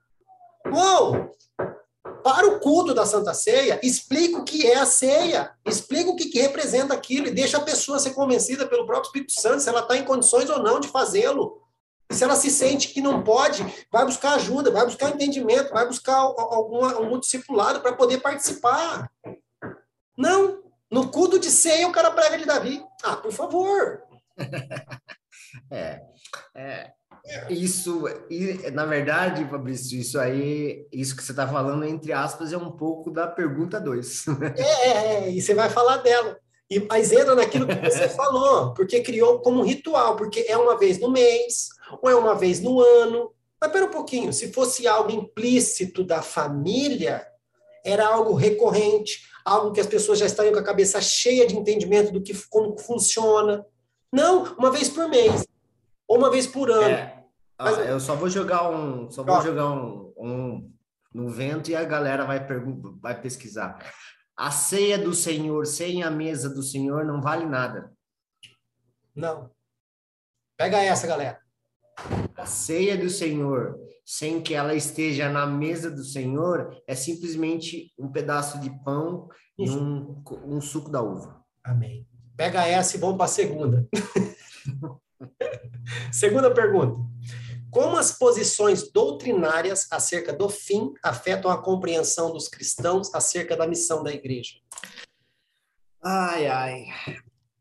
Uou! Para o culto da Santa Ceia, explica o que é a ceia, explica o que, que representa aquilo e deixa a pessoa ser convencida pelo próprio Espírito Santo se ela está em condições ou não de fazê-lo. Se ela se sente que não pode, vai buscar ajuda, vai buscar entendimento, vai buscar algum, algum discipulado para poder participar. Não. No culto de ceia, o cara prega de Davi. Ah, por favor. é, é, isso, na verdade, Fabrício, isso aí, isso que você está falando, entre aspas, é um pouco da pergunta 2. É, é, é, e você vai falar dela. E, mas entra naquilo que você falou, porque criou como um ritual, porque é uma vez no mês, ou é uma vez no ano. Mas pera um pouquinho, se fosse algo implícito da família, era algo recorrente, algo que as pessoas já estariam com a cabeça cheia de entendimento do que como funciona. Não, uma vez por mês, ou uma vez por ano. É, Mas, eu só vou jogar um, só vou ó, jogar um, um no vento e a galera vai vai pesquisar. A ceia do Senhor sem a mesa do Senhor não vale nada. Não. Pega essa, galera. A ceia do Senhor, sem que ela esteja na mesa do Senhor, é simplesmente um pedaço de pão e um, um suco da uva. Amém. Pega essa e vamos para a segunda. segunda pergunta. Como as posições doutrinárias acerca do fim afetam a compreensão dos cristãos acerca da missão da igreja? Ai, ai.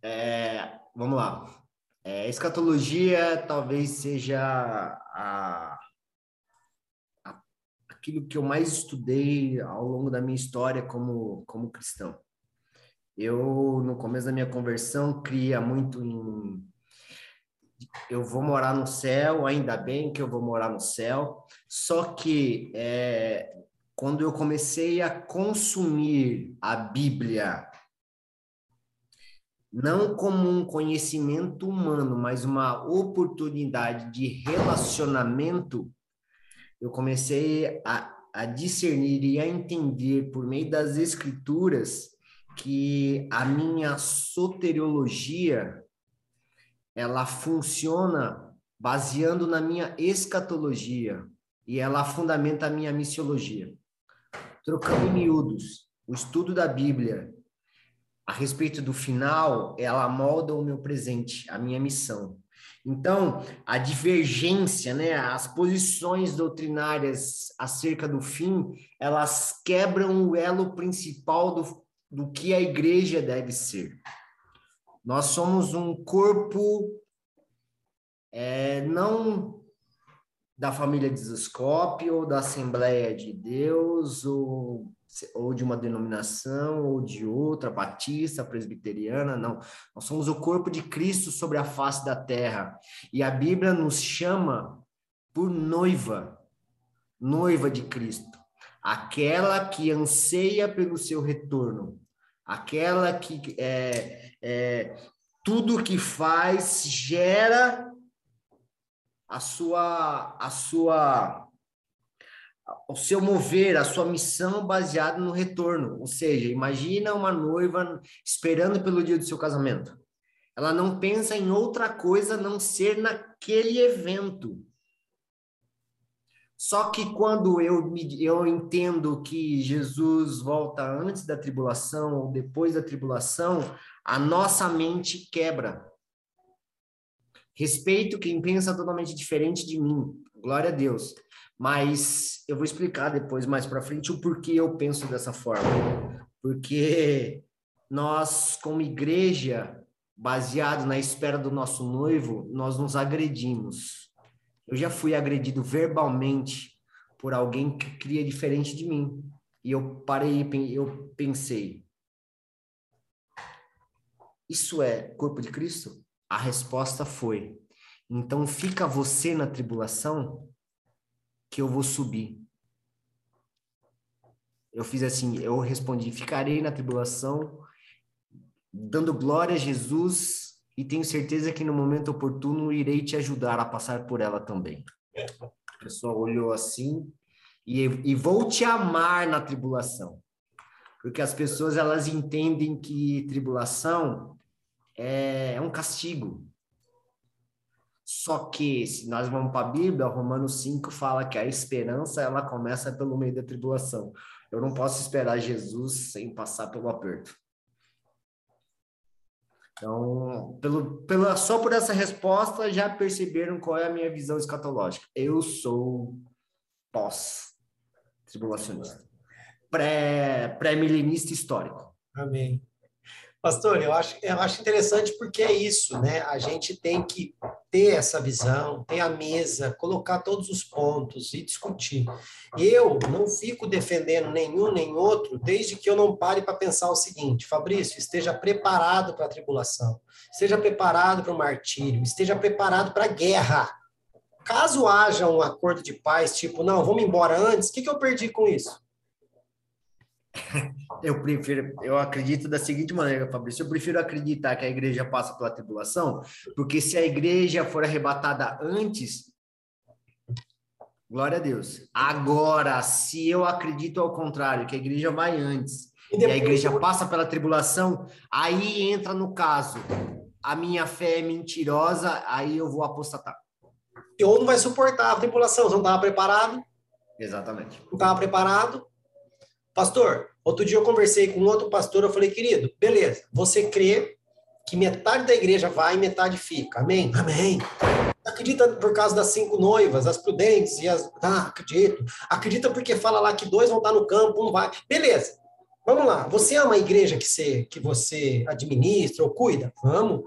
É, vamos lá. É, escatologia talvez seja a, a, aquilo que eu mais estudei ao longo da minha história como, como cristão. Eu, no começo da minha conversão, cria muito em. Eu vou morar no céu, ainda bem que eu vou morar no céu. Só que é, quando eu comecei a consumir a Bíblia não como um conhecimento humano, mas uma oportunidade de relacionamento, eu comecei a, a discernir e a entender por meio das escrituras que a minha soteriologia ela funciona baseando na minha escatologia e ela fundamenta a minha missiologia. Trocando em miúdos, o estudo da Bíblia a respeito do final, ela molda o meu presente, a minha missão. Então, a divergência, né, as posições doutrinárias acerca do fim, elas quebram o elo principal do, do que a igreja deve ser. Nós somos um corpo é, não da família de Zoscope ou da Assembleia de Deus ou ou de uma denominação, ou de outra, batista, presbiteriana, não. Nós somos o corpo de Cristo sobre a face da terra. E a Bíblia nos chama por noiva, noiva de Cristo, aquela que anseia pelo seu retorno. aquela que é, é, tudo que faz gera a sua a sua o seu mover, a sua missão baseada no retorno. Ou seja, imagina uma noiva esperando pelo dia do seu casamento. Ela não pensa em outra coisa não ser naquele evento. Só que quando eu, eu entendo que Jesus volta antes da tribulação ou depois da tribulação, a nossa mente quebra. Respeito quem pensa totalmente diferente de mim. Glória a Deus. Mas eu vou explicar depois, mais para frente, o porquê eu penso dessa forma. Porque nós, como igreja, baseado na espera do nosso noivo, nós nos agredimos. Eu já fui agredido verbalmente por alguém que cria diferente de mim. E eu parei, eu pensei, isso é corpo de Cristo? A resposta foi: então fica você na tribulação que eu vou subir. Eu fiz assim, eu respondi: ficarei na tribulação, dando glória a Jesus, e tenho certeza que no momento oportuno irei te ajudar a passar por ela também. A pessoa olhou assim, e, e vou te amar na tribulação. Porque as pessoas elas entendem que tribulação é, é um castigo. Só que, se nós vamos para a Bíblia, Romanos 5 fala que a esperança ela começa pelo meio da tribulação. Eu não posso esperar Jesus sem passar pelo aperto. Então, pelo, pela, só por essa resposta já perceberam qual é a minha visão escatológica. Eu sou pós-tribulacionista, pré-milenista pré histórico. Amém. Pastor, eu acho, eu acho interessante porque é isso, né? A gente tem que ter essa visão, ter a mesa, colocar todos os pontos e discutir. Eu não fico defendendo nenhum nem outro, desde que eu não pare para pensar o seguinte: Fabrício, esteja preparado para a tribulação, esteja preparado para o martírio, esteja preparado para a guerra. Caso haja um acordo de paz, tipo, não, vamos embora antes, o que, que eu perdi com isso? Eu prefiro, eu acredito da seguinte maneira, Fabrício, eu prefiro acreditar que a igreja passa pela tribulação, porque se a igreja for arrebatada antes, glória a Deus. Agora, se eu acredito ao contrário, que a igreja vai antes e, e a igreja passa pela tribulação, aí entra no caso, a minha fé é mentirosa, aí eu vou apostatar. Ou não vai suportar a tribulação, você não estava preparado? Exatamente. Não estava preparado, Pastor, outro dia eu conversei com outro pastor, eu falei, querido, beleza, você crê que metade da igreja vai e metade fica. Amém? Amém. Acredita por causa das cinco noivas, as prudentes e as. Ah, acredito. Acredita porque fala lá que dois vão estar no campo, um vai. Beleza. Vamos lá. Você ama a igreja que você, que você administra ou cuida? Vamos.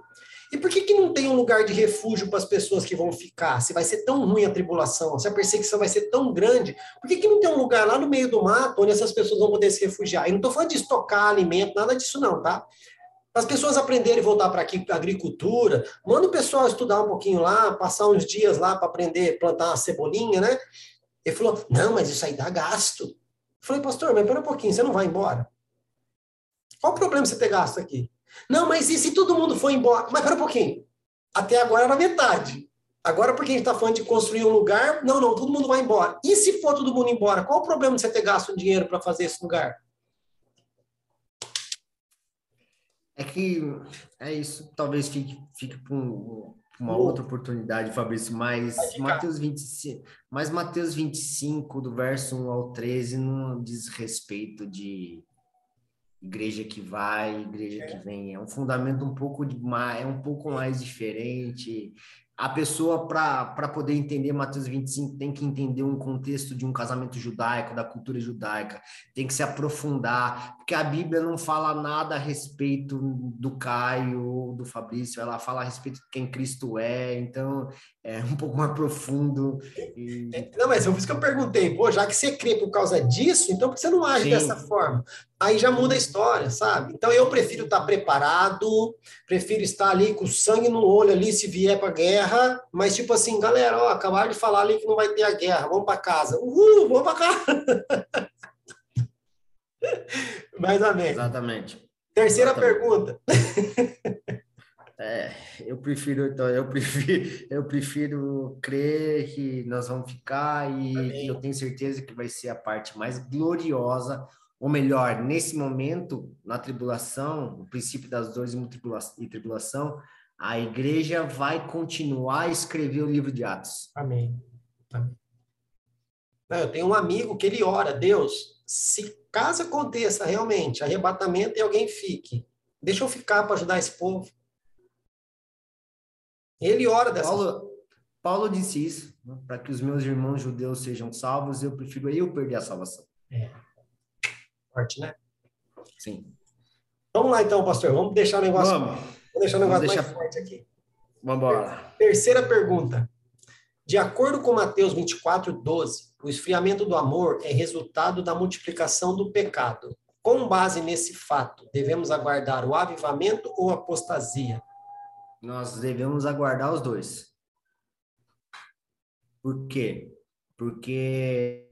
E por que, que não tem um lugar de refúgio para as pessoas que vão ficar? Se vai ser tão ruim a tribulação, se a perseguição vai ser tão grande, por que, que não tem um lugar lá no meio do mato onde essas pessoas vão poder se refugiar? E não estou falando de estocar alimento, nada disso não, tá? As pessoas aprenderem a voltar para aqui, para agricultura, manda o pessoal estudar um pouquinho lá, passar uns dias lá para aprender a plantar uma cebolinha, né? Ele falou, não, mas isso aí dá gasto. Eu falei, pastor, mas pera um pouquinho, você não vai embora? Qual o problema você ter gasto aqui? Não, mas e se todo mundo for embora? Mas pera um pouquinho. Até agora era metade. Agora, porque a gente está falando de construir um lugar, não, não, todo mundo vai embora. E se for todo mundo embora, qual o problema de você ter gasto um dinheiro para fazer esse lugar? É que é isso, talvez fique, fique para um, uma outra oportunidade, Fabrício, mas Mateus 25, mas Mateus 25, do verso 1 ao 13, não diz respeito de igreja que vai, igreja que vem. É um fundamento um pouco de mais, é um pouco mais diferente a pessoa, para poder entender Mateus 25, tem que entender um contexto de um casamento judaico, da cultura judaica, tem que se aprofundar, porque a Bíblia não fala nada a respeito do Caio, do Fabrício, ela fala a respeito de quem Cristo é, então é um pouco mais profundo. E... É, não, mas é por isso que eu perguntei, pô, já que você crê por causa disso, então por que você não age Sim. dessa forma? Aí já muda a história, sabe? Então eu prefiro estar preparado, prefiro estar ali com sangue no olho ali se vier para guerra, mas tipo assim, galera, ó, acabaram de falar ali que não vai ter a guerra, vamos para casa. Uhul, vamos para casa. mais ou menos. Exatamente. Terceira pergunta. É, eu prefiro, então, eu prefiro, eu prefiro crer que nós vamos ficar e Amém. eu tenho certeza que vai ser a parte mais gloriosa, ou melhor, nesse momento, na tribulação, o princípio das dores e tribulação, a igreja vai continuar a escrever o livro de Atos. Amém. Amém. Eu tenho um amigo que ele ora, Deus, se caso aconteça realmente arrebatamento e alguém fique, deixa eu ficar para ajudar esse povo. Ele ora dessa Paulo, Paulo disse isso, né? para que os meus irmãos judeus sejam salvos, eu prefiro eu perder a salvação. É. Forte, né? Sim. Vamos lá então, pastor. Vamos deixar o negócio. Vamos, vamos deixar o negócio deixar... mais forte aqui. Vamos embora. Terceira pergunta. De acordo com Mateus 24, 12, o esfriamento do amor é resultado da multiplicação do pecado. Com base nesse fato, devemos aguardar o avivamento ou apostasia? Nós devemos aguardar os dois. Por quê? Porque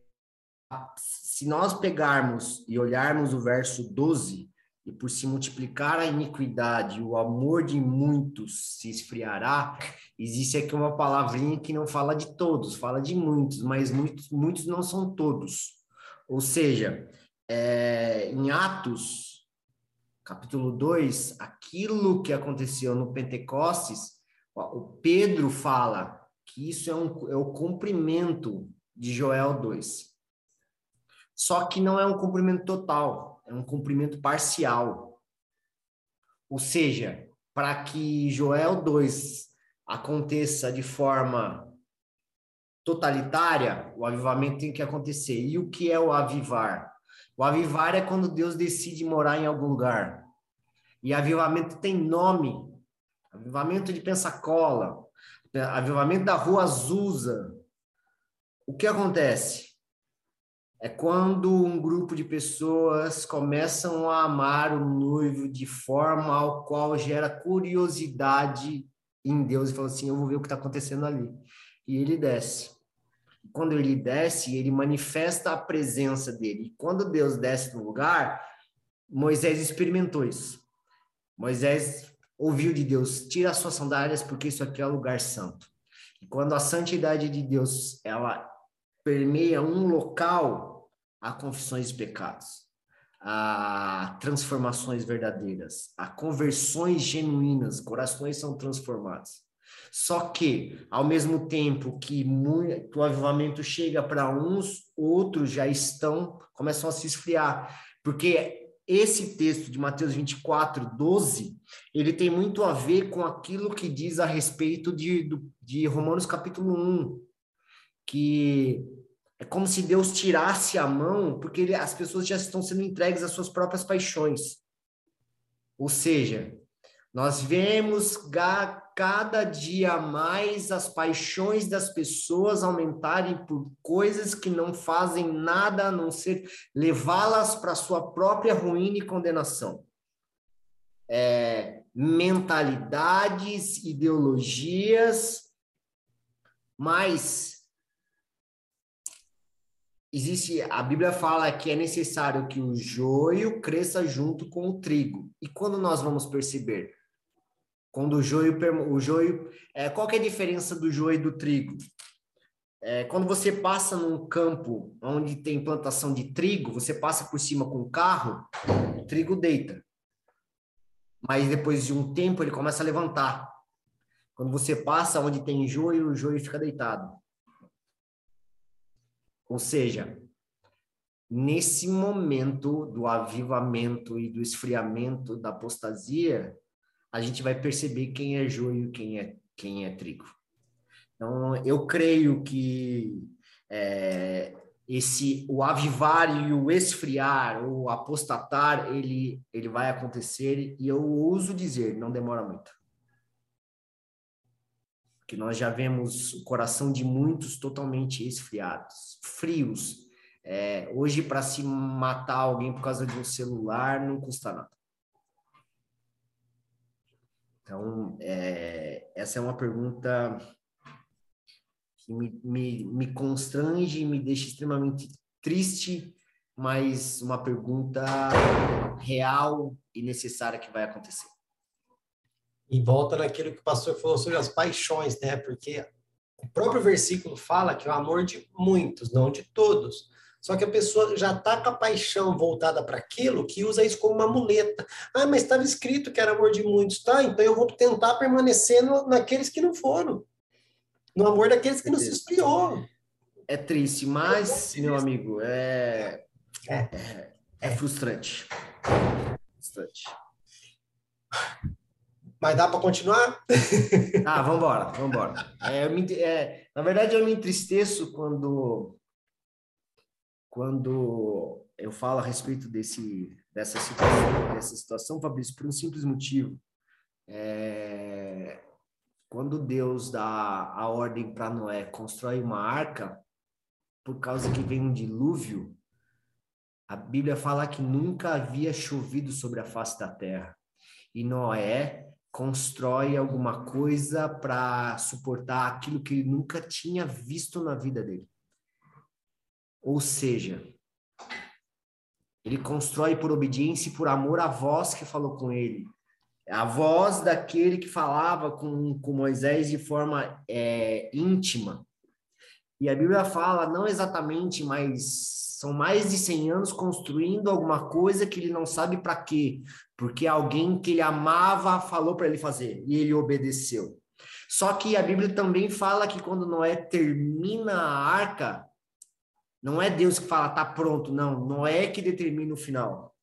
se nós pegarmos e olharmos o verso 12, e por se multiplicar a iniquidade, o amor de muitos se esfriará. Existe aqui uma palavrinha que não fala de todos, fala de muitos, mas muitos, muitos não são todos. Ou seja, é, em Atos, capítulo 2, aquilo que aconteceu no Pentecostes, o Pedro fala que isso é, um, é o cumprimento de Joel 2. Só que não é um cumprimento total um cumprimento parcial. Ou seja, para que Joel 2 aconteça de forma totalitária, o avivamento tem que acontecer. E o que é o avivar? O avivar é quando Deus decide morar em algum lugar. E avivamento tem nome. Avivamento de Pensacola, avivamento da Rua Azusa. O que acontece? É quando um grupo de pessoas começam a amar o noivo de forma ao qual gera curiosidade em Deus e fala assim: Eu vou ver o que está acontecendo ali. E ele desce. Quando ele desce, ele manifesta a presença dele. E quando Deus desce no lugar, Moisés experimentou isso. Moisés ouviu de Deus: Tira as suas sandálias, porque isso aqui é lugar santo. E quando a santidade de Deus ela permeia um local, a confissões de pecados, a transformações verdadeiras, a conversões genuínas, corações são transformados. Só que, ao mesmo tempo que, muito, o avivamento chega para uns, outros já estão, começam a se esfriar. Porque esse texto de Mateus 24, 12, ele tem muito a ver com aquilo que diz a respeito de, de Romanos capítulo 1, que é como se Deus tirasse a mão, porque ele, as pessoas já estão sendo entregues às suas próprias paixões. Ou seja, nós vemos cada dia mais as paixões das pessoas aumentarem por coisas que não fazem nada a não ser levá-las para sua própria ruína e condenação. É, mentalidades, ideologias, mas existe, a Bíblia fala que é necessário que o joio cresça junto com o trigo. E quando nós vamos perceber? Quando o joio, o joio, é, qual é a diferença do joio e do trigo? É, quando você passa num campo onde tem plantação de trigo, você passa por cima com o carro, o trigo deita. Mas depois de um tempo ele começa a levantar. Quando você passa onde tem joio, o joio fica deitado. Ou seja, nesse momento do avivamento e do esfriamento da apostasia, a gente vai perceber quem é joio e quem é, quem é trigo. Então, eu creio que é, esse o avivar e o esfriar, o apostatar, ele, ele vai acontecer e eu ouso dizer, não demora muito que nós já vemos o coração de muitos totalmente esfriados, frios. É, hoje, para se matar alguém por causa de um celular, não custa nada. Então, é, essa é uma pergunta que me, me, me constrange e me deixa extremamente triste mas uma pergunta real e necessária que vai acontecer. E volta naquilo que o pastor falou sobre as paixões, né? Porque o próprio versículo fala que é o amor de muitos, não de todos. Só que a pessoa já está com a paixão voltada para aquilo que usa isso como uma muleta. Ah, mas estava escrito que era amor de muitos, tá? Então eu vou tentar permanecer no, naqueles que não foram. No amor daqueles que não se esfriou. É triste, mas, meu amigo, é, é, é, é frustrante. Frustrante. Mas dá para continuar? ah, vamos embora, vamos embora. É, é, na verdade, eu me entristeço quando quando eu falo a respeito desse dessa situação, dessa situação, Fabrício, por um simples motivo. É, quando Deus dá a ordem para Noé constrói uma arca, por causa que vem um dilúvio, a Bíblia fala que nunca havia chovido sobre a face da terra. E Noé constrói alguma coisa para suportar aquilo que ele nunca tinha visto na vida dele. Ou seja, ele constrói por obediência e por amor à voz que falou com ele. A voz daquele que falava com, com Moisés de forma é, íntima. E a Bíblia fala, não exatamente, mas são mais de 100 anos construindo alguma coisa que ele não sabe para quê, porque alguém que ele amava falou para ele fazer e ele obedeceu. Só que a Bíblia também fala que quando Noé termina a arca, não é Deus que fala, tá pronto, não. Noé que determina o final.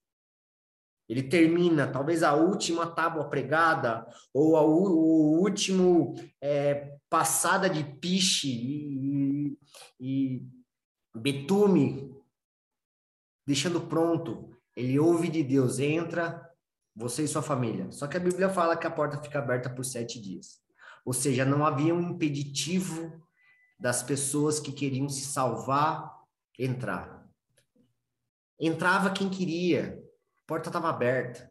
Ele termina, talvez a última tábua pregada, ou a, o último é, passada de piche e, e betume deixando pronto. Ele ouve de Deus, entra, você e sua família. Só que a Bíblia fala que a porta fica aberta por sete dias. Ou seja, não havia um impeditivo das pessoas que queriam se salvar entrar. Entrava quem queria, a porta estava aberta.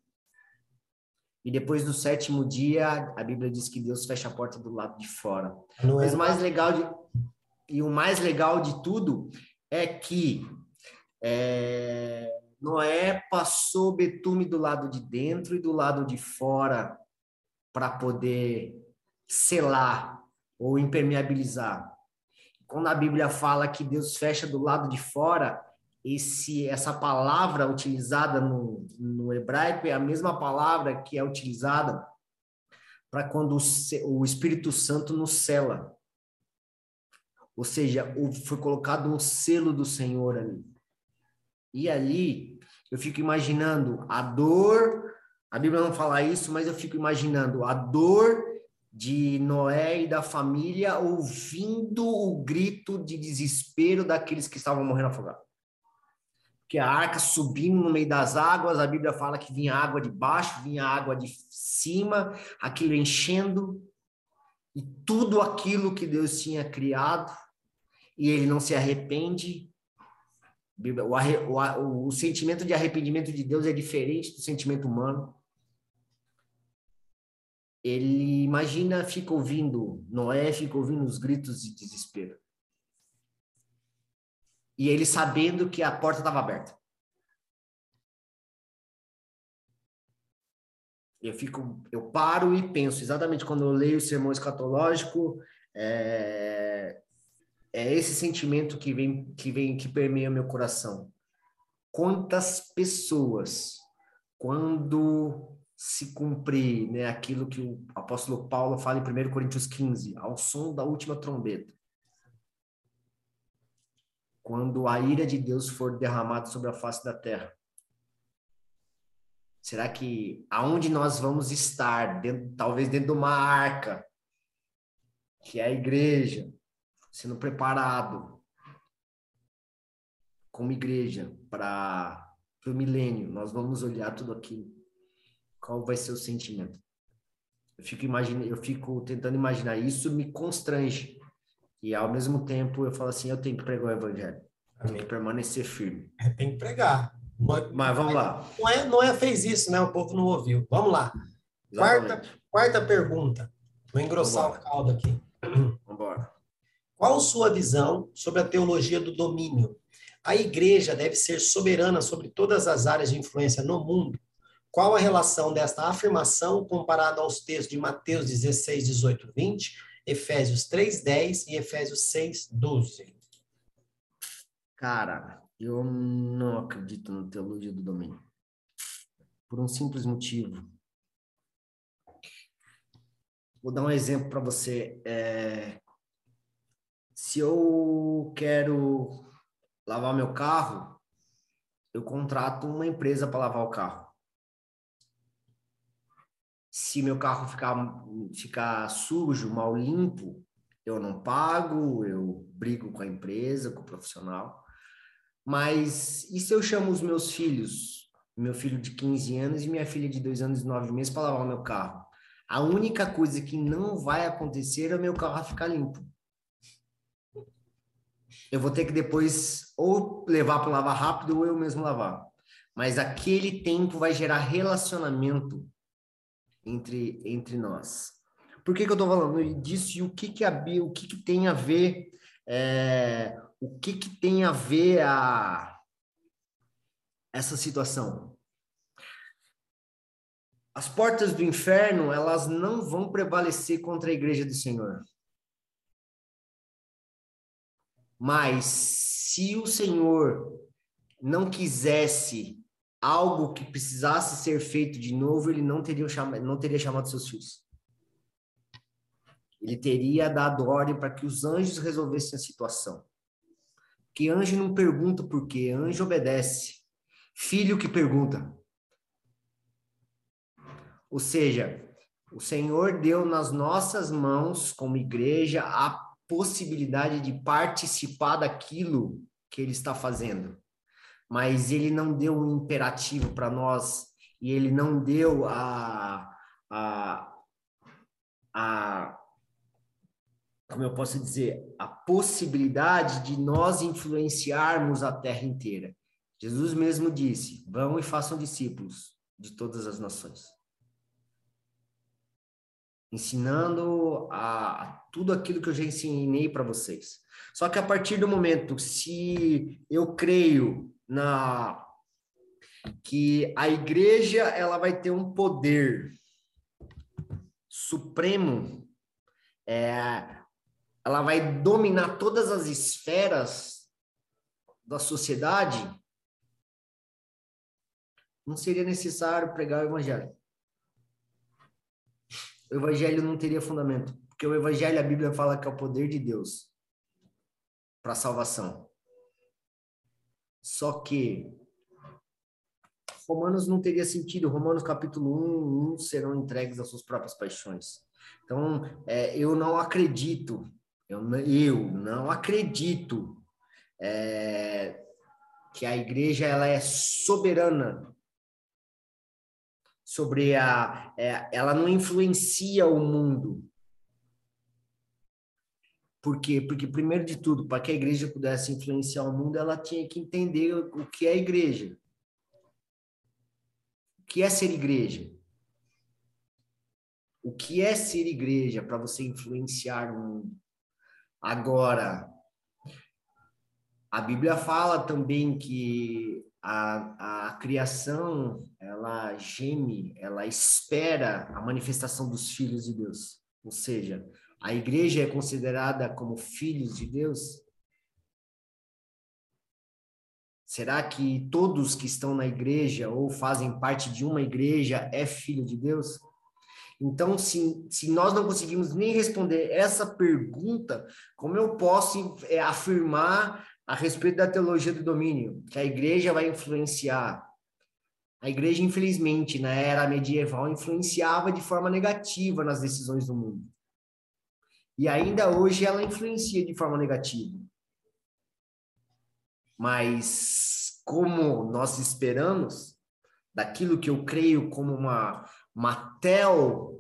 E depois do sétimo dia, a Bíblia diz que Deus fecha a porta do lado de fora. Não Mas é... mais legal de, e o mais legal de tudo é que é, Noé passou betume do lado de dentro e do lado de fora para poder selar ou impermeabilizar. Quando a Bíblia fala que Deus fecha do lado de fora, esse, essa palavra utilizada no, no hebraico é a mesma palavra que é utilizada para quando o, o Espírito Santo nos cela. Ou seja, foi colocado um selo do Senhor ali. E ali eu fico imaginando a dor, a Bíblia não fala isso, mas eu fico imaginando a dor de Noé e da família ouvindo o grito de desespero daqueles que estavam morrendo afogados. Que a arca subindo no meio das águas, a Bíblia fala que vinha água de baixo, vinha água de cima, aquilo enchendo, e tudo aquilo que Deus tinha criado, e ele não se arrepende, o, o, o sentimento de arrependimento de Deus é diferente do sentimento humano. Ele imagina, fica ouvindo, Noé fica ouvindo os gritos de desespero. E ele sabendo que a porta estava aberta. Eu fico, eu paro e penso exatamente quando eu leio o sermão escatológico, é, é esse sentimento que vem, que vem, que permeia meu coração. Quantas pessoas, quando se cumprir né, aquilo que o apóstolo Paulo fala em 1 Coríntios 15, ao som da última trombeta, quando a ira de Deus for derramada sobre a face da terra, será que aonde nós vamos estar, dentro, talvez dentro de uma arca, que é a igreja, sendo preparado como igreja para o milênio, nós vamos olhar tudo aquilo. Qual vai ser o sentimento? Eu fico imaginando, eu fico tentando imaginar isso me constrange. E ao mesmo tempo eu falo assim, eu tenho que pregar o evangelho. Eu tenho que permanecer firme. É, tem que pregar. Mas, Mas vamos lá. Noé, Noé fez isso, né? O povo não ouviu. Vamos lá. Quarta, quarta pergunta. Vou engrossar o caldo aqui. Qual sua visão sobre a teologia do domínio? A igreja deve ser soberana sobre todas as áreas de influência no mundo. Qual a relação desta afirmação comparada aos textos de Mateus 16, 18, 20, Efésios 3, 10 e Efésios 6, 12? Cara, eu não acredito na teologia do domínio. Por um simples motivo. Vou dar um exemplo para você. É... Se eu quero lavar meu carro, eu contrato uma empresa para lavar o carro. Se meu carro ficar, ficar sujo, mal limpo, eu não pago, eu brigo com a empresa, com o profissional. Mas e se eu chamo os meus filhos, meu filho de 15 anos e minha filha de 2 anos e 9 meses para lavar o meu carro? A única coisa que não vai acontecer é o meu carro ficar limpo. Eu vou ter que depois ou levar para lavar rápido ou eu mesmo lavar. Mas aquele tempo vai gerar relacionamento entre, entre nós. Por que, que eu estou falando disso e o que, que, a, o que, que tem a ver é, o que, que tem a ver a essa situação? As portas do inferno, elas não vão prevalecer contra a igreja do Senhor. Mas se o Senhor não quisesse algo que precisasse ser feito de novo, ele não teria, chamado, não teria chamado seus filhos. Ele teria dado ordem para que os anjos resolvessem a situação. Que anjo não pergunta por quê, anjo obedece. Filho que pergunta. Ou seja, o Senhor deu nas nossas mãos, como igreja, a possibilidade de participar daquilo que ele está fazendo. Mas ele não deu um imperativo para nós e ele não deu a, a, a como eu posso dizer, a possibilidade de nós influenciarmos a terra inteira. Jesus mesmo disse: Vão e façam discípulos de todas as nações. Ensinando a, a tudo aquilo que eu já ensinei para vocês. Só que a partir do momento, se eu creio na que a igreja ela vai ter um poder supremo, é, ela vai dominar todas as esferas da sociedade, não seria necessário pregar o evangelho. O evangelho não teria fundamento, porque o evangelho, a Bíblia fala que é o poder de Deus para salvação. Só que Romanos não teria sentido. Romanos capítulo 1, 1 serão entregues às suas próprias paixões. Então, é, eu não acredito eu, eu não acredito é, que a igreja ela é soberana sobre a, é, ela não influencia o mundo. Por quê? Porque, primeiro de tudo, para que a igreja pudesse influenciar o mundo, ela tinha que entender o que é igreja. O que é ser igreja? O que é ser igreja para você influenciar o mundo? Agora, a Bíblia fala também que a, a criação, ela geme, ela espera a manifestação dos filhos de Deus. Ou seja, a igreja é considerada como filhos de Deus? Será que todos que estão na igreja ou fazem parte de uma igreja é filho de Deus? Então, se, se nós não conseguimos nem responder essa pergunta, como eu posso é, afirmar a respeito da teologia do domínio, que a igreja vai influenciar? A igreja, infelizmente, na era medieval, influenciava de forma negativa nas decisões do mundo. E ainda hoje ela influencia de forma negativa. Mas, como nós esperamos, daquilo que eu creio como uma uma teologia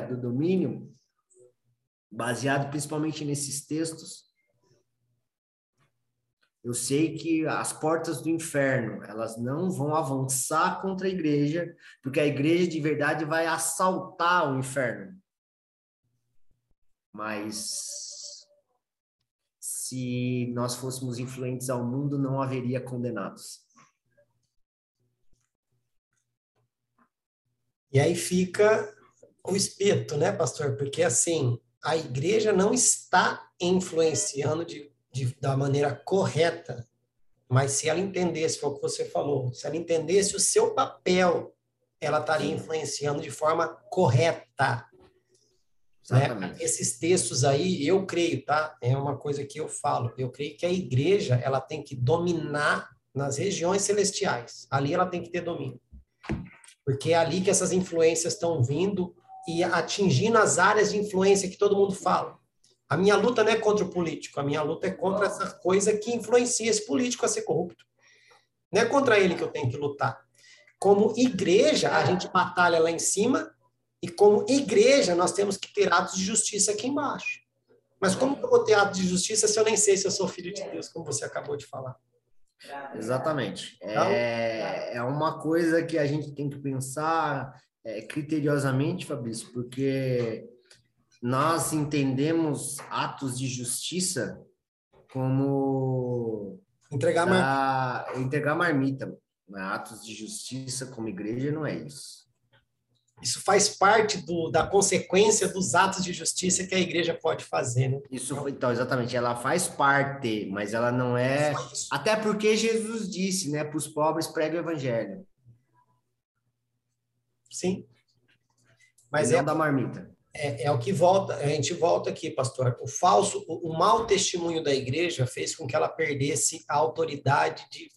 do domínio, baseado principalmente nesses textos, eu sei que as portas do inferno, elas não vão avançar contra a igreja, porque a igreja de verdade vai assaltar o inferno. Mas se nós fôssemos influentes ao mundo, não haveria condenados. E aí fica o espeto, né, pastor? Porque assim, a igreja não está influenciando de, de, da maneira correta, mas se ela entendesse, foi o que você falou, se ela entendesse o seu papel, ela estaria influenciando de forma correta. Né? Esses textos aí, eu creio, tá? É uma coisa que eu falo. Eu creio que a igreja ela tem que dominar nas regiões celestiais. Ali ela tem que ter domínio. Porque é ali que essas influências estão vindo e atingindo as áreas de influência que todo mundo fala. A minha luta não é contra o político, a minha luta é contra essa coisa que influencia esse político a ser corrupto. Não é contra ele que eu tenho que lutar. Como igreja, a gente batalha lá em cima, e como igreja, nós temos que ter atos de justiça aqui embaixo. Mas como eu vou ter atos de justiça se eu nem sei se eu sou filho de Deus, como você acabou de falar? Exatamente. Então, é, é uma coisa que a gente tem que pensar é, criteriosamente, Fabrício, porque nós entendemos atos de justiça como entregar, mar... entregar marmita. Atos de justiça como igreja não é isso. Isso faz parte do, da consequência dos atos de justiça que a igreja pode fazer, né? Isso, então, exatamente, ela faz parte, mas ela não é. Até porque Jesus disse, né, para os pobres prega o evangelho. Sim. Mas é da marmita. É, é, o que volta, a gente volta aqui, pastor. O falso, o, o mau testemunho da igreja fez com que ela perdesse a autoridade de,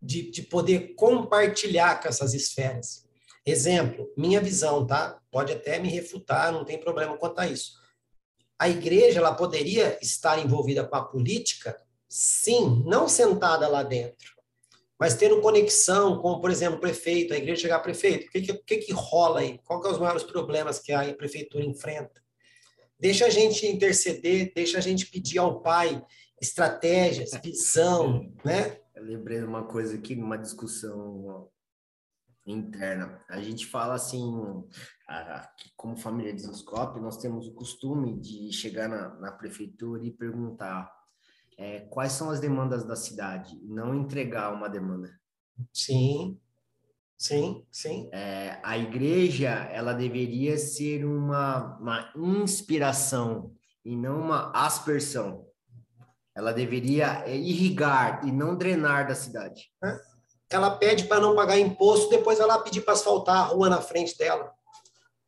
de, de poder compartilhar com essas esferas. Exemplo, minha visão, tá? Pode até me refutar, não tem problema quanto a isso. A igreja, ela poderia estar envolvida com a política? Sim, não sentada lá dentro mas tendo conexão com, por exemplo, o prefeito, a igreja chegar a prefeito, o que, que, que, rola aí? Qual que é os maiores problemas que a prefeitura enfrenta? Deixa a gente interceder, deixa a gente pedir ao pai estratégias, visão, né? Eu lembrei de uma coisa aqui, numa discussão interna. A gente fala assim, como família de Zoscope, nós temos o costume de chegar na, na prefeitura e perguntar é, quais são as demandas da cidade, não entregar uma demanda. Sim, sim, sim. É, a igreja, ela deveria ser uma, uma inspiração e não uma aspersão. Ela deveria irrigar e não drenar da cidade. É. Ela pede para não pagar imposto, depois ela pedir para asfaltar a rua na frente dela.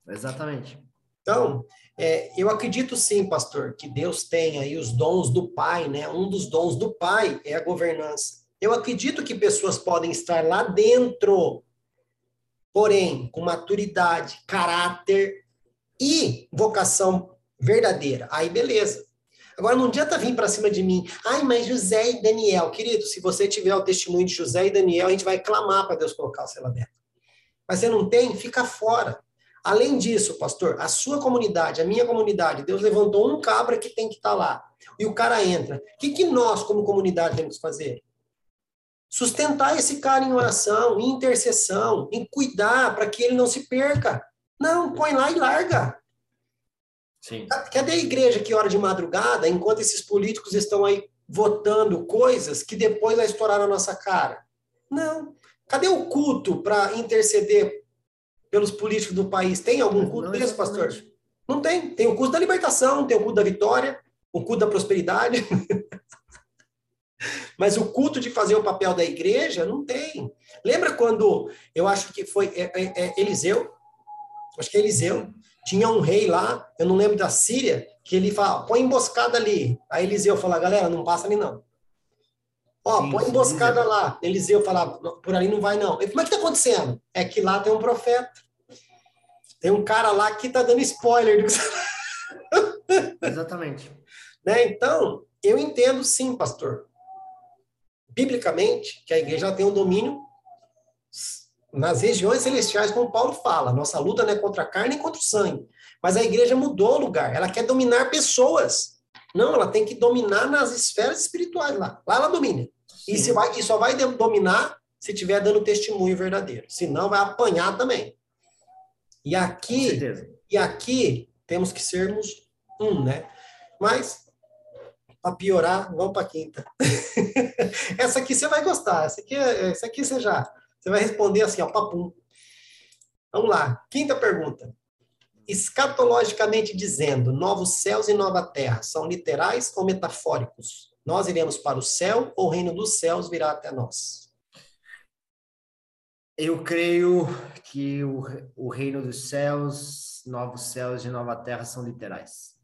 Exatamente. Então, é, eu acredito sim, pastor, que Deus tem aí os dons do Pai, né? Um dos dons do Pai é a governança. Eu acredito que pessoas podem estar lá dentro, porém, com maturidade, caráter e vocação verdadeira. Aí, beleza. Agora, não adianta vir para cima de mim. Ai, mas José e Daniel. Querido, se você tiver o testemunho de José e Daniel, a gente vai clamar para Deus colocar você lá dentro. Mas você não tem? Fica fora. Além disso, pastor, a sua comunidade, a minha comunidade, Deus levantou um cabra que tem que estar tá lá. E o cara entra. O que, que nós, como comunidade, temos que fazer? Sustentar esse cara em oração, em intercessão, em cuidar para que ele não se perca. Não, põe lá e larga. Sim. Cadê a igreja que hora de madrugada, enquanto esses políticos estão aí votando coisas que depois vai estourar na nossa cara? Não. Cadê o culto para interceder pelos políticos do país. Tem algum culto desse, pastor? Não tem. Tem o culto da libertação, tem o culto da vitória, o culto da prosperidade. Mas o culto de fazer o papel da igreja não tem. Lembra quando eu acho que foi é, é, é Eliseu? Acho que é Eliseu. Tinha um rei lá, eu não lembro da Síria, que ele fala, põe emboscada ali. Aí Eliseu fala, galera, não passa ali não. Ó, sim, põe emboscada sim. lá. Eliseu falava, por ali não vai não. Ele, mas o que está acontecendo? É que lá tem um profeta. Tem um cara lá que está dando spoiler. Do... Exatamente. né? Então, eu entendo sim, pastor. Biblicamente, que a igreja tem um domínio nas regiões celestiais, como Paulo fala. Nossa luta não é contra a carne nem contra o sangue. Mas a igreja mudou o lugar. Ela quer dominar pessoas. Não, ela tem que dominar nas esferas espirituais lá. Lá ela domina. E, se vai, e só vai dominar se estiver dando testemunho verdadeiro. Senão vai apanhar também. E aqui, e aqui temos que sermos um, né? Mas para piorar, vamos para a quinta. essa aqui você vai gostar. Essa aqui, essa aqui você já. Você vai responder assim, ó, papum. Vamos lá. Quinta pergunta. Escatologicamente dizendo, novos céus e nova terra são literais ou metafóricos? Nós iremos para o céu ou o reino dos céus virá até nós? Eu creio que o, o reino dos céus, novos céus e nova terra são literais.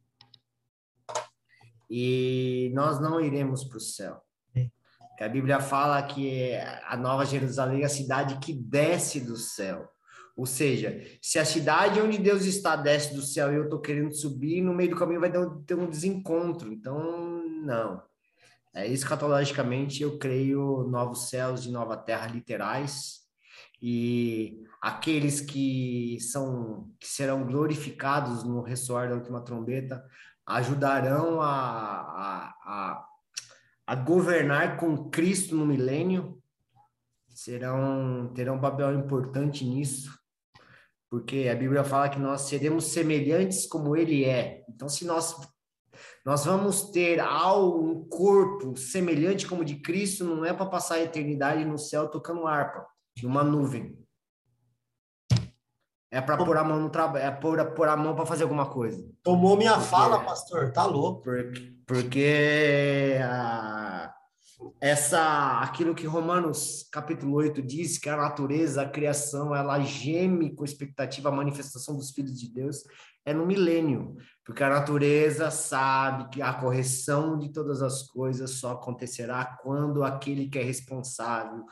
E nós não iremos para o céu. A Bíblia fala que a Nova Jerusalém é a cidade que desce do céu. Ou seja, se a cidade onde Deus está desce do céu e eu estou querendo subir, no meio do caminho vai ter um desencontro. Então, não. É, escatologicamente, eu creio novos céus e nova terra literais e aqueles que são que serão glorificados no ressoar da última trombeta ajudarão a, a, a, a governar com Cristo no milênio serão terão um papel importante nisso porque a Bíblia fala que nós seremos semelhantes como ele é. Então, se nós nós vamos ter um corpo semelhante como de Cristo, não é para passar a eternidade no céu tocando harpa, de uma nuvem. É para pôr a mão no trabalho, é pôr, pôr a mão para fazer alguma coisa. Tomou minha porque, fala, pastor, tá louco. Porque, porque a, essa aquilo que Romanos capítulo 8 diz que a natureza, a criação, ela geme com expectativa a manifestação dos filhos de Deus é no milênio, porque a natureza sabe que a correção de todas as coisas só acontecerá quando aquele que é responsável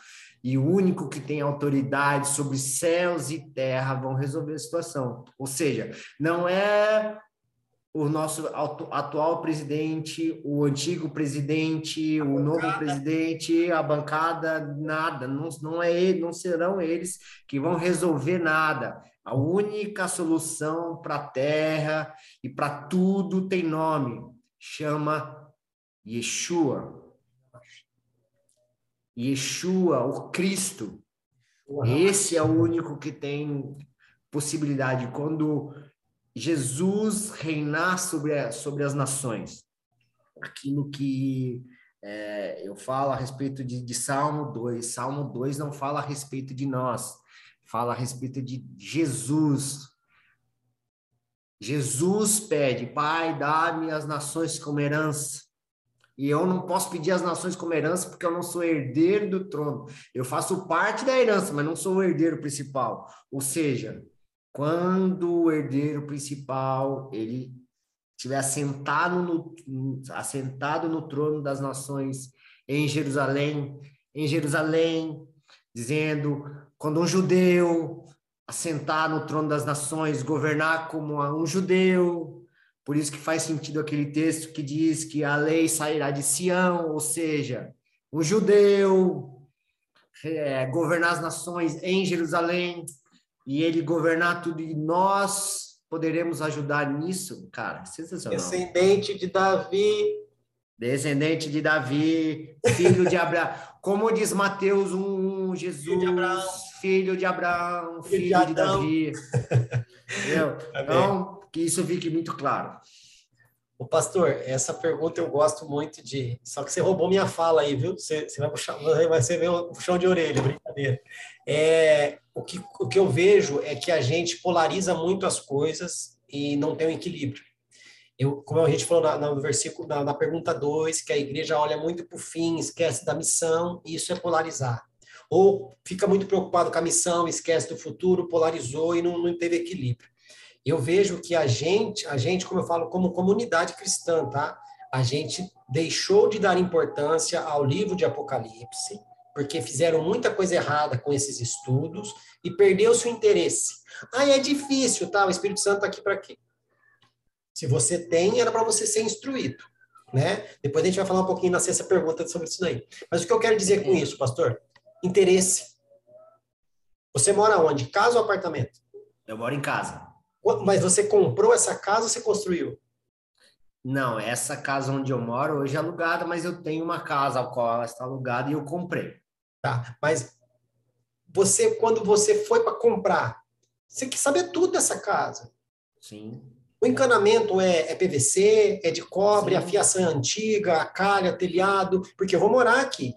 e o único que tem autoridade sobre céus e terra vão resolver a situação. Ou seja, não é o nosso atual presidente, o antigo presidente, o novo presidente, a bancada, nada, não, não é ele, não serão eles que vão resolver nada. A única solução para a terra e para tudo tem nome, chama Yeshua. Yeshua, o Cristo. Esse é o único que tem possibilidade. Quando Jesus reinar sobre, a, sobre as nações. Aquilo que é, eu falo a respeito de, de Salmo 2. Salmo 2 não fala a respeito de nós, fala a respeito de Jesus. Jesus pede, Pai, dá-me as nações como herança. E eu não posso pedir as nações como herança porque eu não sou herdeiro do trono. Eu faço parte da herança, mas não sou o herdeiro principal. Ou seja, quando o herdeiro principal ele estiver assentado no, assentado no trono das nações em Jerusalém, em Jerusalém, dizendo quando um judeu assentar no trono das nações, governar como um judeu, por isso que faz sentido aquele texto que diz que a lei sairá de Sião, ou seja, um judeu é, governar as nações em Jerusalém, e ele governar tudo e nós poderemos ajudar nisso, cara, sensacional. Descendente de Davi. Descendente de Davi, filho de Abraão. Como diz Mateus 1, Jesus, filho de Abraão, filho de, Abraão, filho filho de, de Davi. Entendeu? Então, que isso fique muito claro. O pastor, essa pergunta eu gosto muito de. Só que você roubou minha fala aí, viu? Você, você vai puxar, vai ser meu puxão de orelha, brincadeira. É, o, que, o que eu vejo é que a gente polariza muito as coisas e não tem um equilíbrio. Eu, como a gente falou na, no versículo, na, na pergunta 2, que a igreja olha muito para o fim, esquece da missão, e isso é polarizar. Ou fica muito preocupado com a missão, esquece do futuro, polarizou e não, não teve equilíbrio eu vejo que a gente, a gente, como eu falo, como comunidade cristã, tá? A gente deixou de dar importância ao livro de Apocalipse, porque fizeram muita coisa errada com esses estudos e perdeu-se o interesse. Ah, é difícil, tá? O Espírito Santo está aqui para quê? Se você tem, era para você ser instruído, né? Depois a gente vai falar um pouquinho na sexta pergunta sobre isso daí. Mas o que eu quero dizer com isso, pastor? Interesse. Você mora onde? Casa ou apartamento? Eu moro em casa. Mas você comprou essa casa ou você construiu? Não, essa casa onde eu moro hoje é alugada, mas eu tenho uma casa ao qual ela está alugada e eu comprei. Tá, mas você, quando você foi para comprar, você quer saber tudo dessa casa. Sim. O encanamento é, é PVC, é de cobre, Sim. a fiação é antiga, a calha, telhado, porque eu vou morar aqui.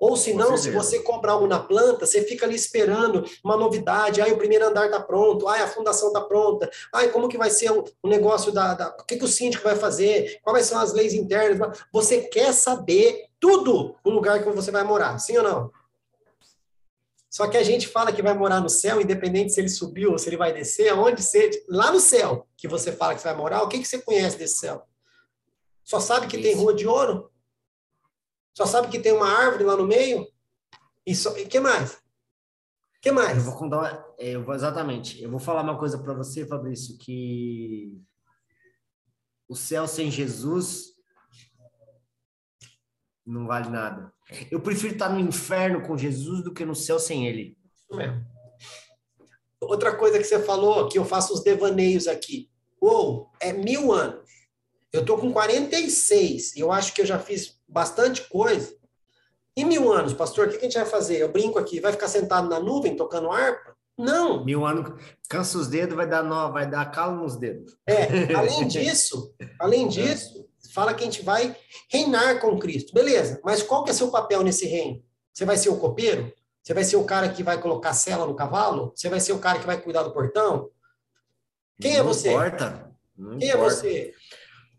Ou se não, se você comprar algo na planta, você fica ali esperando uma novidade. Aí o primeiro andar está pronto, aí a fundação está pronta, aí como que vai ser o, o negócio da, da. O que, que o síndico vai fazer? Quais são as leis internas? Você quer saber tudo o lugar que você vai morar, sim ou não? Só que a gente fala que vai morar no céu, independente se ele subiu ou se ele vai descer, aonde ser, lá no céu que você fala que você vai morar, o que, que você conhece desse céu? Só sabe que Isso. tem rua de ouro? Só sabe que tem uma árvore lá no meio? E o que mais? que mais? Eu vou contar, eu vou, exatamente. Eu vou falar uma coisa para você, Fabrício, que o céu sem Jesus não vale nada. Eu prefiro estar no inferno com Jesus do que no céu sem ele. É. Outra coisa que você falou, que eu faço os devaneios aqui. Uou, é mil anos. Eu tô com 46. Eu acho que eu já fiz bastante coisa. Em mil anos, pastor, o que a gente vai fazer? Eu brinco aqui, vai ficar sentado na nuvem tocando harpa? Não. Mil anos, cansa os dedos, vai dar nó, vai dar calo nos dedos. É, além disso, além disso, fala que a gente vai reinar com Cristo. Beleza, mas qual que é seu papel nesse reino? Você vai ser o copeiro? Você vai ser o cara que vai colocar cela no cavalo? Você vai ser o cara que vai cuidar do portão? Quem é Não é você? Importa. Não Quem é importa. é você?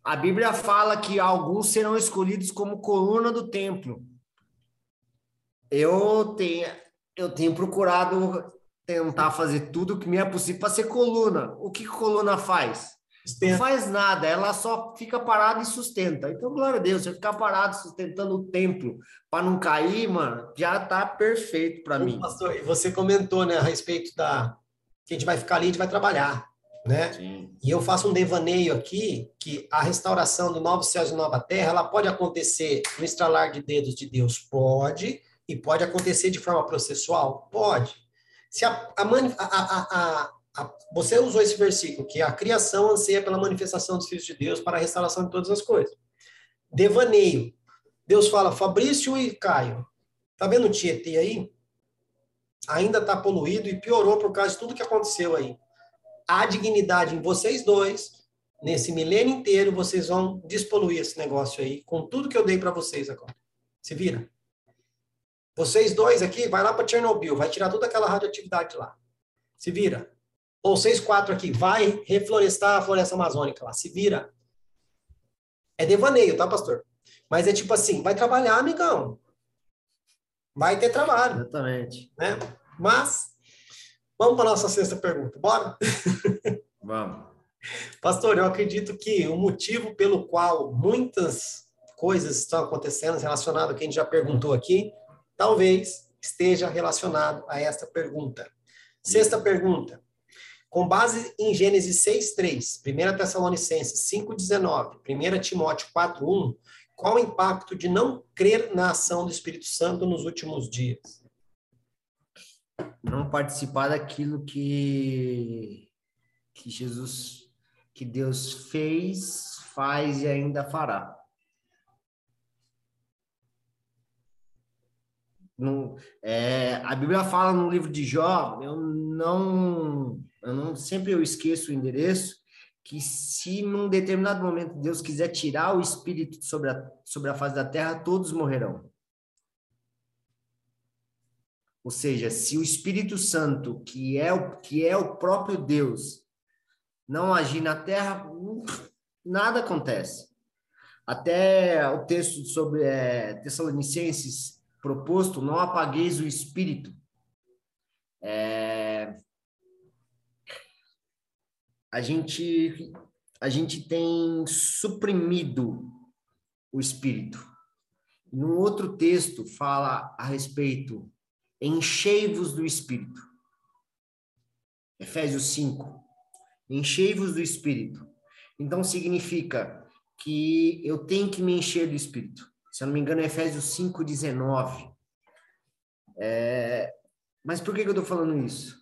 A Bíblia fala que alguns serão escolhidos como coluna do templo. Eu tenho, eu tenho procurado tentar fazer tudo o que me é possível para ser coluna. O que coluna faz? Não faz nada, ela só fica parada e sustenta. Então, glória a Deus, você ficar parado sustentando o templo para não cair, mano, já tá perfeito para mim. Pastor, e você comentou, né, a respeito da que a gente vai ficar ali, a gente vai trabalhar, né? Sim. E eu faço um devaneio aqui que a restauração do novo céus e nova terra, ela pode acontecer no estralar de dedos de Deus, pode, e pode acontecer de forma processual, pode. Se a, a, a, a você usou esse versículo, que a criação anseia pela manifestação dos filhos de Deus para a restauração de todas as coisas. Devaneio. Deus fala, Fabrício e Caio, tá vendo o Tietê aí? Ainda está poluído e piorou por causa de tudo que aconteceu aí. Há dignidade em vocês dois, nesse milênio inteiro, vocês vão despoluir esse negócio aí, com tudo que eu dei para vocês agora. Se vira. Vocês dois aqui, vai lá para Chernobyl, vai tirar toda aquela radioatividade lá. Se vira. Ou vocês quatro aqui, vai reflorestar a floresta amazônica lá, se vira. É devaneio, tá, pastor? Mas é tipo assim, vai trabalhar, amigão. Vai ter trabalho. Exatamente. Né? Mas, vamos para a nossa sexta pergunta, bora? Vamos. Pastor, eu acredito que o motivo pelo qual muitas coisas estão acontecendo relacionado ao que a gente já perguntou aqui, talvez esteja relacionado a esta pergunta. Sexta pergunta. Com base em Gênesis 6:3, 1 Tessalonicenses 5:19, 1 Timóteo 4:1, qual o impacto de não crer na ação do Espírito Santo nos últimos dias? Não participar daquilo que que Jesus, que Deus fez, faz e ainda fará. Não, é, a Bíblia fala no livro de Jó, eu não eu não sempre eu esqueço o endereço, que se num determinado momento Deus quiser tirar o espírito sobre a, sobre a face da terra, todos morrerão. Ou seja, se o Espírito Santo, que é o, que é o próprio Deus, não agir na terra, nada acontece. Até o texto sobre é, Tessalonicenses proposto, não apagueis o espírito. É, a gente a gente tem suprimido o espírito. No outro texto fala a respeito enchei-vos do espírito. Efésios 5. Enchei-vos do espírito. Então significa que eu tenho que me encher do espírito. Se eu não me engano, é Efésios 5, 19. É... Mas por que, que eu estou falando isso?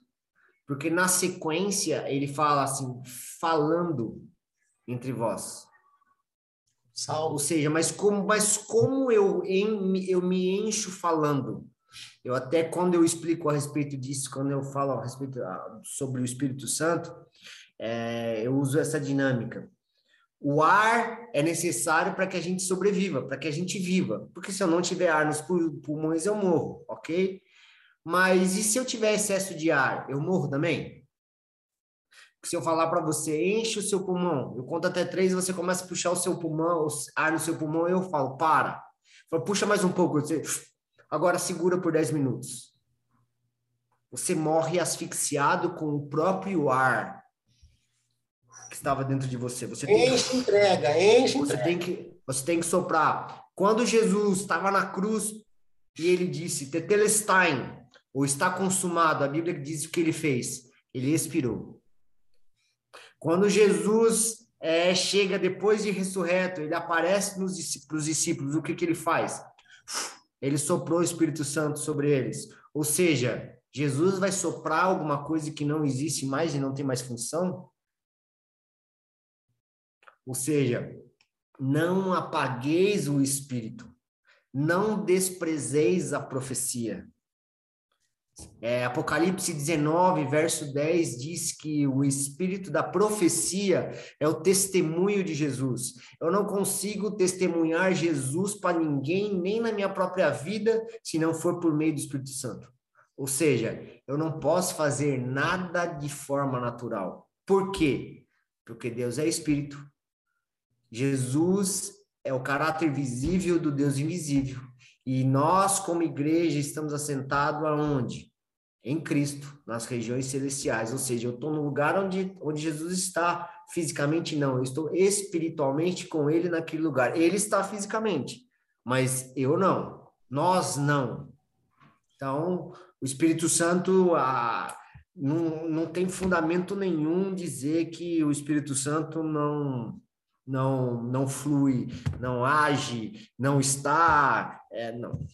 Porque na sequência ele fala assim, falando entre vós. Ou seja, mas como, mas como eu, eu me encho falando? Eu até quando eu explico a respeito disso, quando eu falo a respeito a, sobre o Espírito Santo, é, eu uso essa dinâmica. O ar é necessário para que a gente sobreviva, para que a gente viva. Porque se eu não tiver ar nos pulmões, eu morro, ok? Mas e se eu tiver excesso de ar, eu morro também? se eu falar para você, enche o seu pulmão, eu conto até três, você começa a puxar o seu pulmão, o ar no seu pulmão, eu falo, para. Eu falo, puxa mais um pouco, você, agora segura por 10 minutos. Você morre asfixiado com o próprio ar que estava dentro de você. Você tem enche que, entrega, enche você entrega. Tem que, você tem que soprar. Quando Jesus estava na cruz e ele disse, Tetelestain, ou está consumado, a Bíblia diz o que ele fez. Ele expirou. Quando Jesus é, chega depois de ressurreto, ele aparece nos para os discípulos, o que, que ele faz? Ele soprou o Espírito Santo sobre eles. Ou seja, Jesus vai soprar alguma coisa que não existe mais e não tem mais função? Ou seja, não apagueis o Espírito, não desprezeis a profecia. É, Apocalipse 19, verso 10 diz que o espírito da profecia é o testemunho de Jesus. Eu não consigo testemunhar Jesus para ninguém, nem na minha própria vida, se não for por meio do Espírito Santo. Ou seja, eu não posso fazer nada de forma natural. Por quê? Porque Deus é espírito. Jesus é o caráter visível do Deus invisível. E nós, como igreja, estamos assentados aonde? Em Cristo, nas regiões celestiais. Ou seja, eu estou no lugar onde, onde Jesus está fisicamente, não. Eu estou espiritualmente com Ele naquele lugar. Ele está fisicamente, mas eu não. Nós não. Então, o Espírito Santo ah, não, não tem fundamento nenhum dizer que o Espírito Santo não não, não flui, não age, não está, é, não.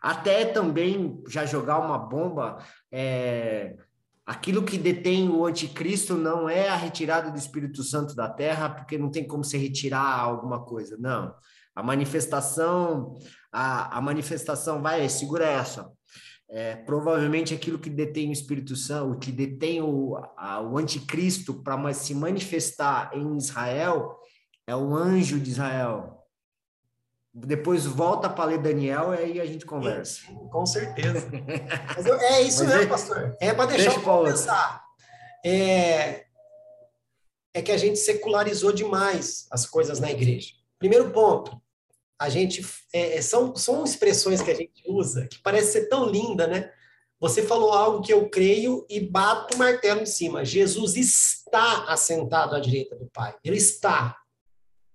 Até também já jogar uma bomba, é, aquilo que detém o anticristo não é a retirada do Espírito Santo da terra, porque não tem como se retirar alguma coisa, não. A manifestação, a, a manifestação vai, segura essa. É, provavelmente aquilo que detém o Espírito Santo, o que detém o, a, o anticristo para se manifestar em Israel, é o anjo de Israel. Depois volta para ler Daniel e aí a gente conversa. Com certeza. Eu, é isso Mas mesmo, é, pastor. É para deixar deixa eu pensar. É, é que a gente secularizou demais as coisas na igreja. Primeiro ponto, a gente é, é, são, são expressões que a gente usa que parece ser tão linda, né? Você falou algo que eu creio e bato o martelo em cima. Jesus está assentado à direita do Pai. Ele está.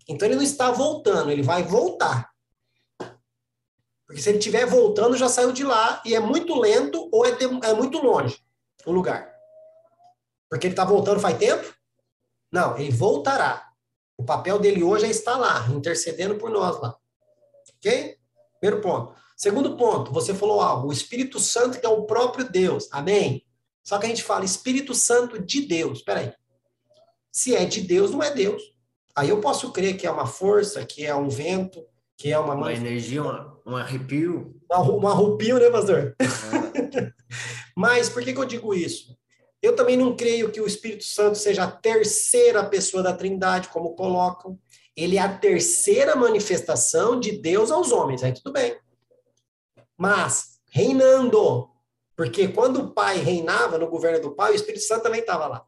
Então ele não está voltando, ele vai voltar. Porque se ele estiver voltando, já saiu de lá e é muito lento ou é, é muito longe o lugar. Porque ele está voltando faz tempo? Não, ele voltará. O papel dele hoje é estar lá, intercedendo por nós lá. Ok? Primeiro ponto. Segundo ponto, você falou algo, o Espírito Santo que é o próprio Deus. Amém? Só que a gente fala Espírito Santo de Deus. Espera aí. Se é de Deus, não é Deus. Aí eu posso crer que é uma força, que é um vento, que é uma... Uma energia, uma, um arrepio. Um arrepio, né, pastor? Mas por que, que eu digo isso? Eu também não creio que o Espírito Santo seja a terceira pessoa da Trindade, como colocam. Ele é a terceira manifestação de Deus aos homens, aí tudo bem. Mas, reinando, porque quando o Pai reinava no governo do Pai, o Espírito Santo também estava lá.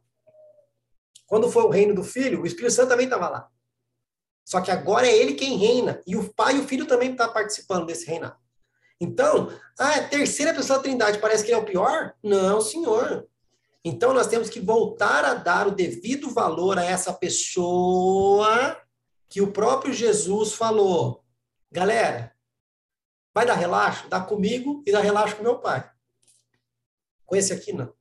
Quando foi o reino do Filho, o Espírito Santo também estava lá. Só que agora é ele quem reina. E o Pai e o Filho também estão tá participando desse reinado. Então, ah, é a terceira pessoa da Trindade parece que é o pior? Não, senhor. Então, nós temos que voltar a dar o devido valor a essa pessoa que o próprio Jesus falou. Galera, vai dar relaxo? Dá comigo e dá relaxo com meu pai. Com esse aqui, não.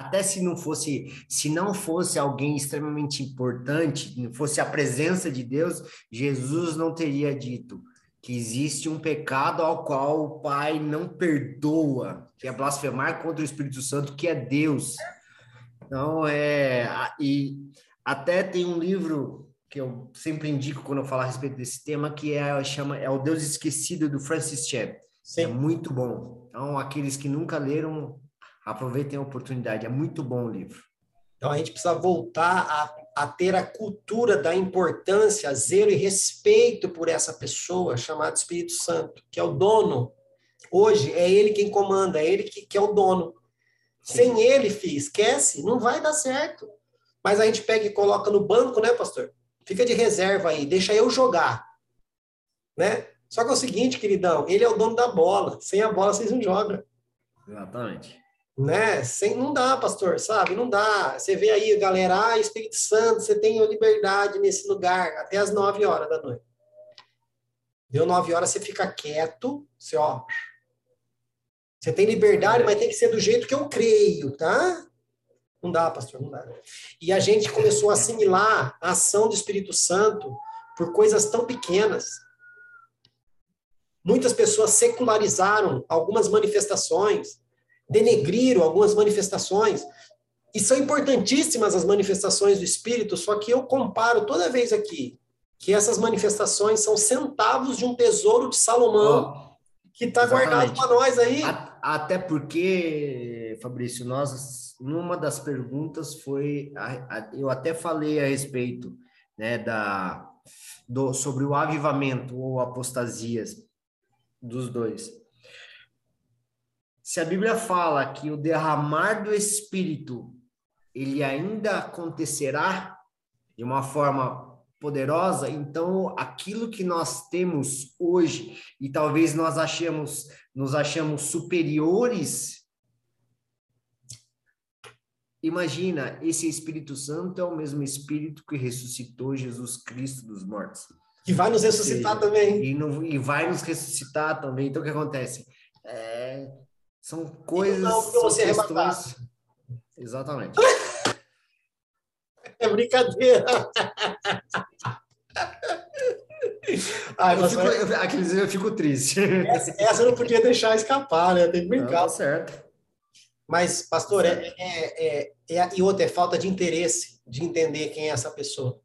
Até se não fosse, se não fosse alguém extremamente importante, não fosse a presença de Deus, Jesus não teria dito que existe um pecado ao qual o Pai não perdoa, que é blasfemar contra o Espírito Santo, que é Deus. Então, é. E até tem um livro que eu sempre indico quando eu falo a respeito desse tema, que é, chama, é O Deus Esquecido, do Francis Chan. É muito bom. Então, aqueles que nunca leram, Aproveitem a oportunidade, é muito bom o livro. Então a gente precisa voltar a, a ter a cultura da importância, zelo e respeito por essa pessoa chamada Espírito Santo, que é o dono. Hoje é ele quem comanda, é ele que, que é o dono. Sim. Sem ele, filho, esquece, não vai dar certo. Mas a gente pega e coloca no banco, né, pastor? Fica de reserva aí, deixa eu jogar. Né? Só que é o seguinte, queridão, ele é o dono da bola. Sem a bola, vocês não jogam. Exatamente né? Sem, não dá, pastor, sabe? Não dá. Você vê aí, galera, ah, Espírito Santo, você tem liberdade nesse lugar até as nove horas da noite. Deu nove horas, você fica quieto, você, ó. Você tem liberdade, mas tem que ser do jeito que eu creio, tá? Não dá, pastor, não dá. E a gente começou a assimilar a ação do Espírito Santo por coisas tão pequenas. Muitas pessoas secularizaram algumas manifestações denegriram algumas manifestações. E são importantíssimas as manifestações do Espírito, só que eu comparo toda vez aqui que essas manifestações são centavos de um tesouro de Salomão oh, que está guardado para nós aí. Até porque, Fabrício, nós, numa das perguntas foi, eu até falei a respeito né, da, do, sobre o avivamento ou apostasias dos dois. Se a Bíblia fala que o derramar do Espírito ele ainda acontecerá de uma forma poderosa, então aquilo que nós temos hoje e talvez nós achemos nos achamos superiores Imagina, esse Espírito Santo é o mesmo Espírito que ressuscitou Jesus Cristo dos mortos. Que vai nos ressuscitar seja, também. E, e, vai nos ressuscitar também. Então, o que acontece? É, são coisas. Não, porque você é questões... Exatamente. é brincadeira. Ai, eu, fico, eu, aqueles eu fico triste. Essa, essa, eu não podia deixar escapar, né? Tem que brincar. Não, tá certo. Mas, pastor, é, é, é, é, e outra, é falta de interesse de entender quem é essa pessoa.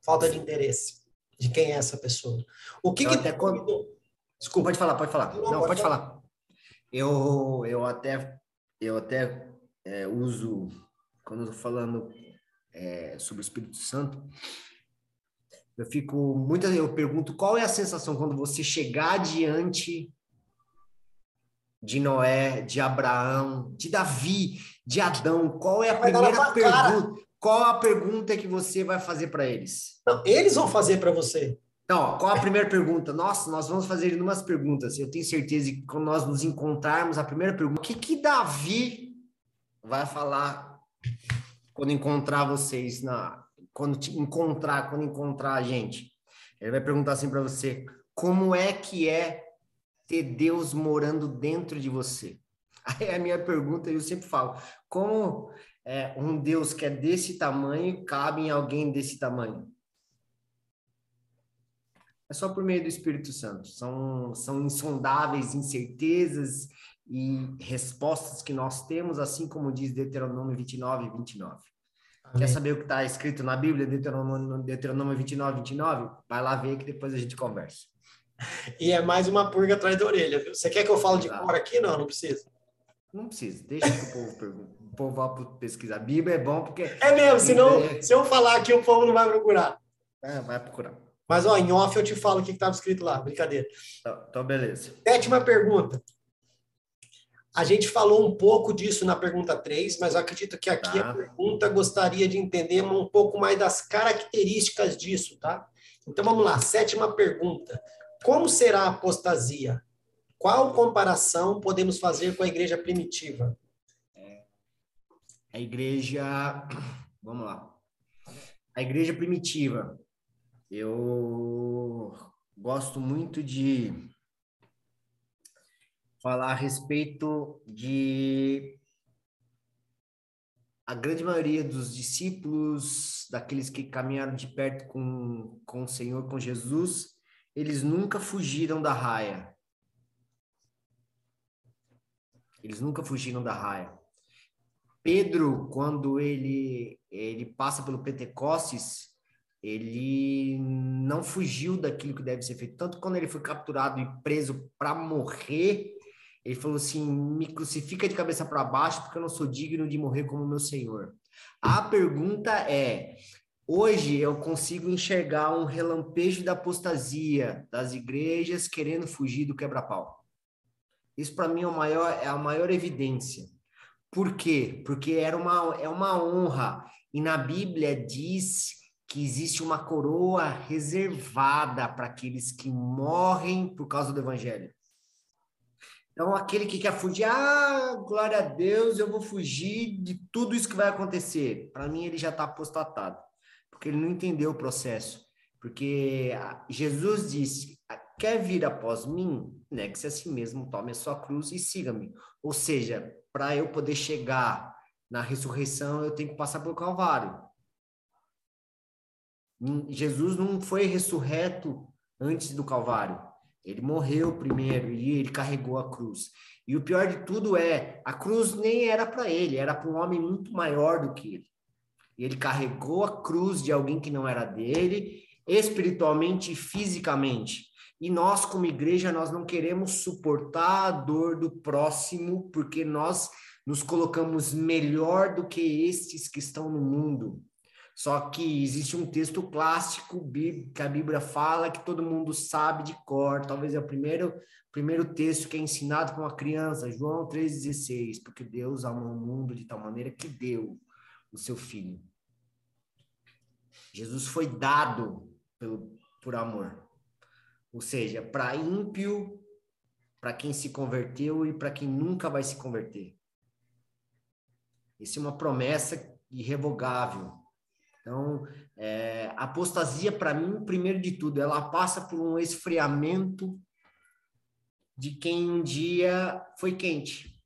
Falta de interesse de quem é essa pessoa. O que, que até quando... Desculpa, pode falar, pode falar. Não, não pode, pode falar. falar. Eu, eu até, eu até é, uso, quando estou falando é, sobre o Espírito Santo, eu fico muitas eu pergunto qual é a sensação quando você chegar diante de Noé, de Abraão, de Davi, de Adão, qual é a primeira pergunta? Qual a pergunta que você vai fazer para eles? Não, eles vão fazer para você. Então, qual a primeira pergunta? Nossa, nós vamos fazer umas perguntas. Eu tenho certeza que quando nós nos encontrarmos, a primeira pergunta, o que que Davi vai falar quando encontrar vocês na quando te encontrar, quando encontrar a gente? Ele vai perguntar assim para você: como é que é ter Deus morando dentro de você? Aí é a minha pergunta, eu sempre falo: como é, um Deus que é desse tamanho cabe em alguém desse tamanho? É só por meio do Espírito Santo. São, são insondáveis incertezas e respostas que nós temos, assim como diz Deuteronômio 29 e 29. Amém. Quer saber o que está escrito na Bíblia, Deuteronômio, Deuteronômio 29 29? Vai lá ver que depois a gente conversa. E é mais uma purga atrás da orelha, viu? Você quer que eu fale de cor aqui? Não, não precisa. Não precisa, deixa que o povo pergunte. O povo vá pesquisar. A Bíblia é bom porque. É mesmo, senão, é... se eu falar aqui, o povo não vai procurar. É, vai procurar. Mas, ó, em off eu te falo o que estava escrito lá, brincadeira. Então, então, beleza. Sétima pergunta. A gente falou um pouco disso na pergunta 3, mas eu acredito que aqui tá. a pergunta gostaria de entender um pouco mais das características disso, tá? Então vamos lá, sétima pergunta. Como será a apostasia? Qual comparação podemos fazer com a igreja primitiva? A igreja. Vamos lá. A igreja primitiva eu gosto muito de falar a respeito de a grande maioria dos discípulos, daqueles que caminharam de perto com, com o Senhor, com Jesus, eles nunca fugiram da raia. Eles nunca fugiram da raia. Pedro, quando ele, ele passa pelo Pentecostes, ele não fugiu daquilo que deve ser feito. Tanto quando ele foi capturado e preso para morrer, ele falou assim: me crucifica de cabeça para baixo, porque eu não sou digno de morrer como meu Senhor. A pergunta é: hoje eu consigo enxergar um relampejo da apostasia das igrejas querendo fugir do quebra-pau? Isso para mim é, maior, é a maior evidência. Por quê? Porque era uma, é uma honra. E na Bíblia diz que existe uma coroa reservada para aqueles que morrem por causa do Evangelho. Então, aquele que quer fugir, ah, glória a Deus, eu vou fugir de tudo isso que vai acontecer. Para mim, ele já está apostatado, porque ele não entendeu o processo. Porque Jesus disse: quer vir após mim? Negue-se a si mesmo, tome a sua cruz e siga-me. Ou seja, para eu poder chegar na ressurreição, eu tenho que passar pelo Calvário. Jesus não foi ressurreto antes do Calvário. Ele morreu primeiro e ele carregou a cruz. E o pior de tudo é, a cruz nem era para ele, era para um homem muito maior do que ele. E ele carregou a cruz de alguém que não era dele, espiritualmente e fisicamente. E nós, como igreja, nós não queremos suportar a dor do próximo, porque nós nos colocamos melhor do que estes que estão no mundo. Só que existe um texto clássico que a Bíblia fala que todo mundo sabe de cor. Talvez é o primeiro, primeiro texto que é ensinado para uma criança, João 3,16. Porque Deus amou o mundo de tal maneira que deu o seu filho. Jesus foi dado pelo, por amor. Ou seja, para ímpio, para quem se converteu e para quem nunca vai se converter. Isso é uma promessa irrevogável então, é, a apostasia, para mim, primeiro de tudo, ela passa por um esfriamento de quem um dia foi quente.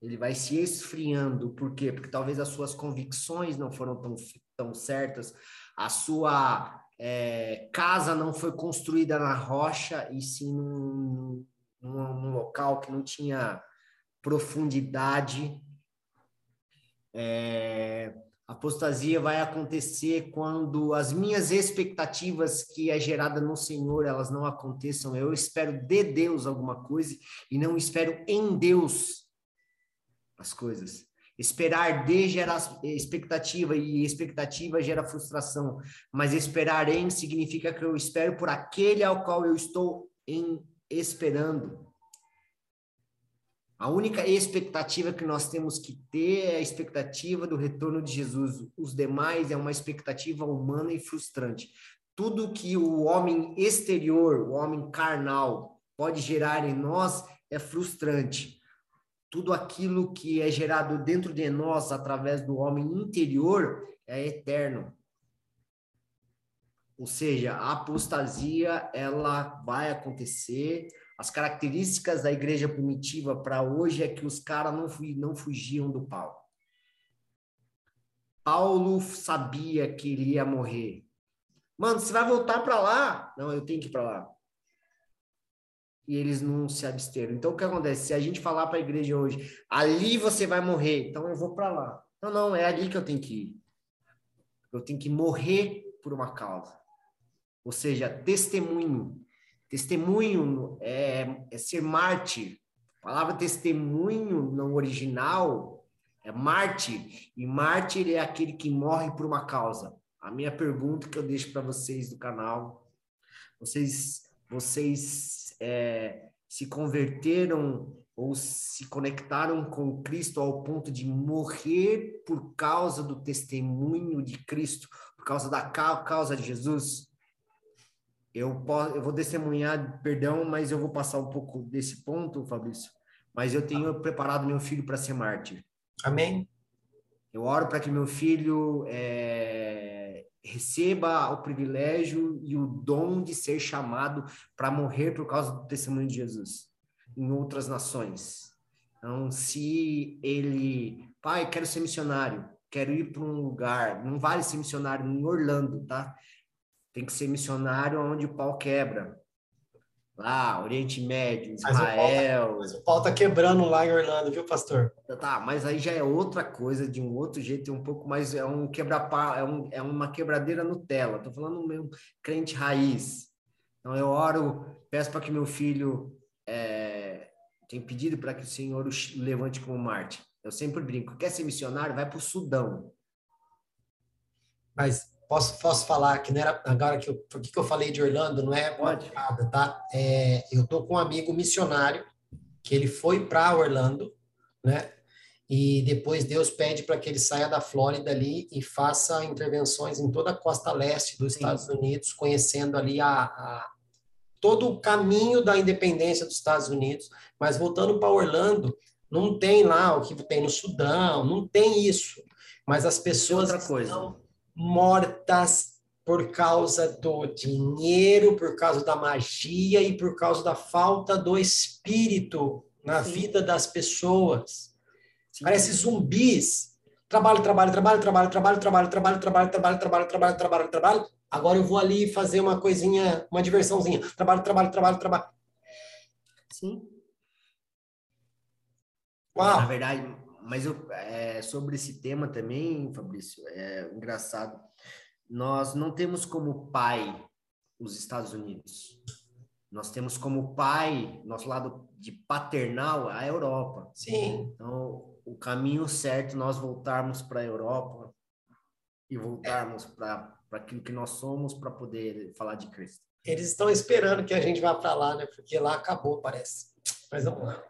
Ele vai se esfriando. Por quê? Porque talvez as suas convicções não foram tão, tão certas, a sua é, casa não foi construída na rocha, e sim num, num, num local que não tinha profundidade é, apostasia vai acontecer quando as minhas expectativas que é gerada no Senhor, elas não aconteçam. Eu espero de Deus alguma coisa e não espero em Deus as coisas. Esperar de gera expectativa e expectativa gera frustração, mas esperar em significa que eu espero por aquele ao qual eu estou em esperando. A única expectativa que nós temos que ter é a expectativa do retorno de Jesus. Os demais é uma expectativa humana e frustrante. Tudo que o homem exterior, o homem carnal, pode gerar em nós é frustrante. Tudo aquilo que é gerado dentro de nós através do homem interior é eterno. Ou seja, a apostasia ela vai acontecer, as características da igreja primitiva para hoje é que os caras não, não fugiam do pau. Paulo sabia que ele ia morrer. Mano, você vai voltar para lá? Não, eu tenho que ir para lá. E eles não se absteram. Então, o que acontece? Se a gente falar para a igreja hoje, ali você vai morrer, então eu vou para lá. Não, não, é ali que eu tenho que ir. Eu tenho que morrer por uma causa. Ou seja, testemunho. Testemunho é, é ser mártir. A palavra testemunho no original é mártir. E mártir é aquele que morre por uma causa. A minha pergunta que eu deixo para vocês do canal: vocês, vocês é, se converteram ou se conectaram com Cristo ao ponto de morrer por causa do testemunho de Cristo, por causa da causa de Jesus? Eu, posso, eu vou testemunhar, perdão, mas eu vou passar um pouco desse ponto, Fabrício. Mas eu tenho preparado meu filho para ser mártir. Amém. Eu oro para que meu filho é, receba o privilégio e o dom de ser chamado para morrer por causa do testemunho de Jesus em outras nações. Então, se ele, pai, quero ser missionário, quero ir para um lugar, não vale ser missionário em Orlando, tá? Tem que ser missionário onde o pau quebra. Lá, Oriente Médio, Israel. Mas o pau tá, quebrando lá em Orlando, viu, pastor? Tá, mas aí já é outra coisa, de um outro jeito, um pouco mais. É um quebra é, um, é uma quebradeira Nutella. Tô falando mesmo crente raiz. Então eu oro, peço para que meu filho. É, tenho pedido para que o Senhor o levante como Marte. Eu sempre brinco, quer ser missionário, vai para o Sudão. Mas posso, posso falar que não era agora que eu, por que, que eu falei de Orlando não é Pode. piada, tá? É, eu tô com um amigo missionário que ele foi para Orlando, né? E depois Deus pede para que ele saia da Flórida ali e faça intervenções em toda a costa leste dos Sim. Estados Unidos, conhecendo ali a, a todo o caminho da independência dos Estados Unidos. Mas voltando para Orlando, não tem lá o que tem no Sudão, não tem isso. Mas as pessoas outra coisa. estão mortas por causa do dinheiro, por causa da magia e por causa da falta do espírito na Sim. vida das pessoas. Sim. Parece zumbis. Trabalho, trabalho, trabalho, trabalho, trabalho, trabalho, trabalho, trabalho, trabalho, trabalho, trabalho, trabalho, trabalho. Agora eu vou ali fazer uma coisinha, uma diversãozinha. Trabalho, trabalho, trabalho, trabalho. Sim. Uau! Na verdade, mas eu, é, sobre esse tema também, Fabrício, é engraçado. Nós não temos como pai os Estados Unidos. Nós temos como pai, nosso lado de paternal, a Europa. Sim, Então, o caminho certo nós voltarmos para a Europa e voltarmos para aquilo que nós somos para poder falar de Cristo. eles estão esperando que a gente vá para lá, né? Porque lá acabou, parece. Mas vamos lá.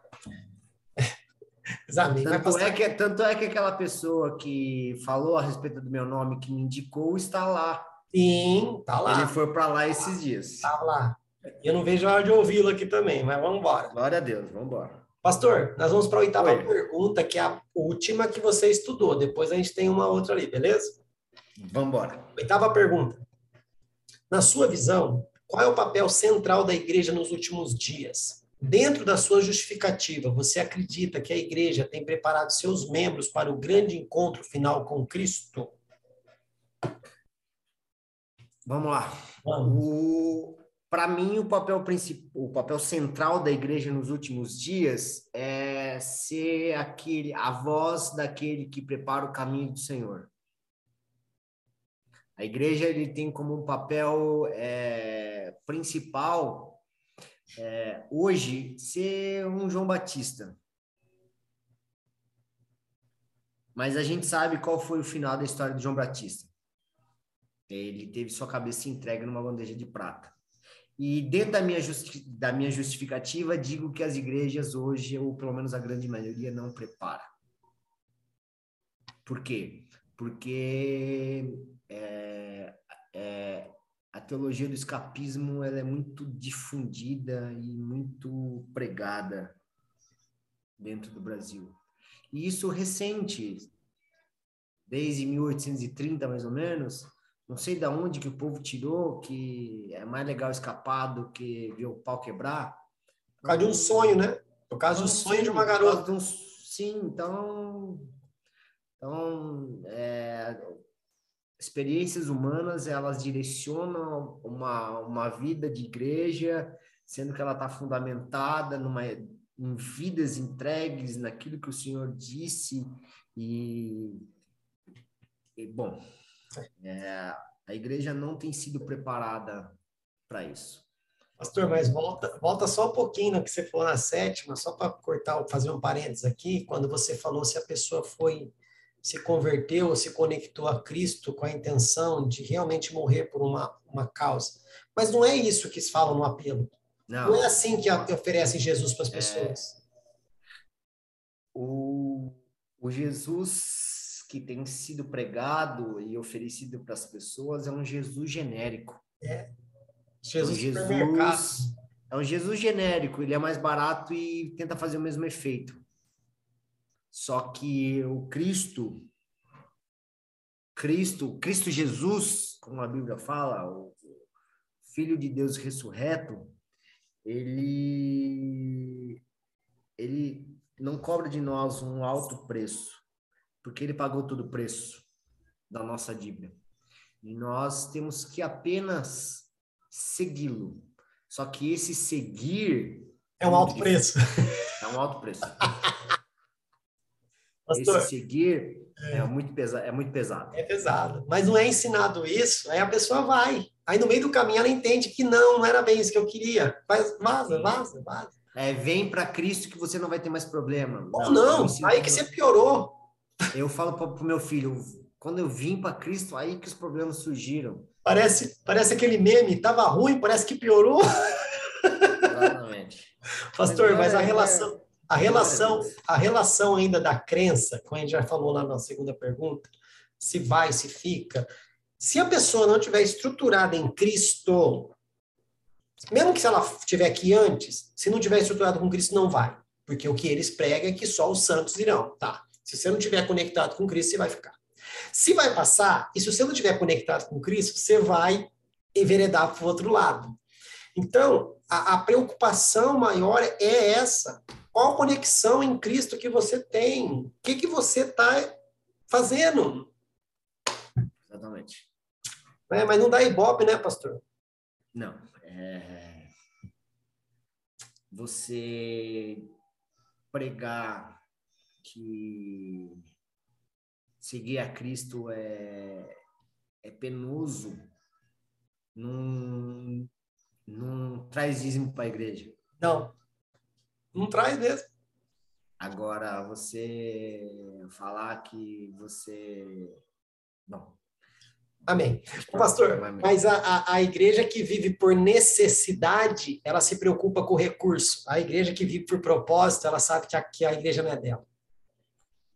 Vai Tanto passar. é, que, tanto é que aquela pessoa que falou a respeito do meu nome, que me indicou, está lá. Sim, tá lá. Ele foi para lá esses dias. Tá lá. Eu não vejo a hora de ouvi-lo aqui também, mas vamos embora. Glória a Deus, vamos embora. Pastor, nós vamos para a oitava Oi. pergunta, que é a última que você estudou. Depois a gente tem uma outra ali, beleza? Vamos embora. Oitava pergunta. Na sua visão, qual é o papel central da igreja nos últimos dias? Dentro da sua justificativa, você acredita que a igreja tem preparado seus membros para o grande encontro final com Cristo? Vamos lá. Para mim, o papel principal, o papel central da igreja nos últimos dias é ser aquele, a voz daquele que prepara o caminho do Senhor. A igreja ele tem como um papel é, principal é, hoje ser um João Batista. Mas a gente sabe qual foi o final da história de João Batista. Ele teve sua cabeça entregue numa bandeja de prata. E dentro da minha, justi da minha justificativa, digo que as igrejas hoje, ou pelo menos a grande maioria, não prepara. Por quê? Porque é, é, a teologia do escapismo ela é muito difundida e muito pregada dentro do Brasil. E isso recente, desde 1830 mais ou menos, não sei de onde que o povo tirou que é mais legal escapar do que ver o pau quebrar. Por causa de um sonho, né? Por causa do sonho de uma garota. Um, sim, então, então é, experiências humanas elas direcionam uma, uma vida de igreja, sendo que ela está fundamentada numa em vidas entregues naquilo que o Senhor disse e, e bom é, a igreja não tem sido preparada para isso. Pastor, mas volta, volta só um pouquinho no que você falou na sétima, só para cortar, fazer um parênteses aqui, quando você falou se a pessoa foi, se converteu se conectou a Cristo com a intenção de realmente morrer por uma, uma causa. Mas não é isso que eles falam no apelo. Não, Não é assim que oferecem Jesus para as pessoas. o, o Jesus que tem sido pregado e oferecido para as pessoas é um Jesus genérico. Jesus, um Jesus supermercado. é um Jesus genérico, ele é mais barato e tenta fazer o mesmo efeito. Só que o Cristo, Cristo, Cristo Jesus, como a Bíblia fala, o Filho de Deus ressurreto, ele ele não cobra de nós um alto preço, porque ele pagou todo o preço da nossa dívida. E nós temos que apenas segui-lo. Só que esse seguir É um alto preço. é um alto preço. Pastor, Esse seguir é, muito pesado, é muito pesado. é pesado. Mas não é ensinado isso, aí a pessoa vai. Aí no meio do caminho ela entende que não, não era bem isso que eu queria. Faz, vaza, vaza, vaza. É, vem para Cristo que você não vai ter mais problema. Ou não, não aí que você piorou. Eu falo para o meu filho, quando eu vim para Cristo, aí que os problemas surgiram. Parece, parece aquele meme, tava ruim, parece que piorou. Exatamente. Pastor, mas a relação, a relação, a relação ainda da crença, como a gente já falou lá na segunda pergunta, se vai, se fica. Se a pessoa não tiver estruturada em Cristo, mesmo que se ela estiver aqui antes, se não tiver estruturado com Cristo, não vai. Porque o que eles pregam é que só os santos irão. Tá. Se você não tiver conectado com Cristo, você vai ficar. Se vai passar, e se você não tiver conectado com Cristo, você vai enveredar para o outro lado. Então, a, a, preocupação maior é essa. Qual conexão em Cristo que você tem? O que, que você está fazendo? Exatamente. É, mas não dá ibope, né, pastor? Não. É... Você pregar que seguir a Cristo é, é penoso, não, não traz dízimo para a igreja. Não, não traz mesmo. Agora, você falar que você. Não. Amém. Pastor, mas a, a, a, igreja que vive por necessidade, ela se preocupa com o recurso. A igreja que vive por propósito, ela sabe que a, que a igreja não é dela.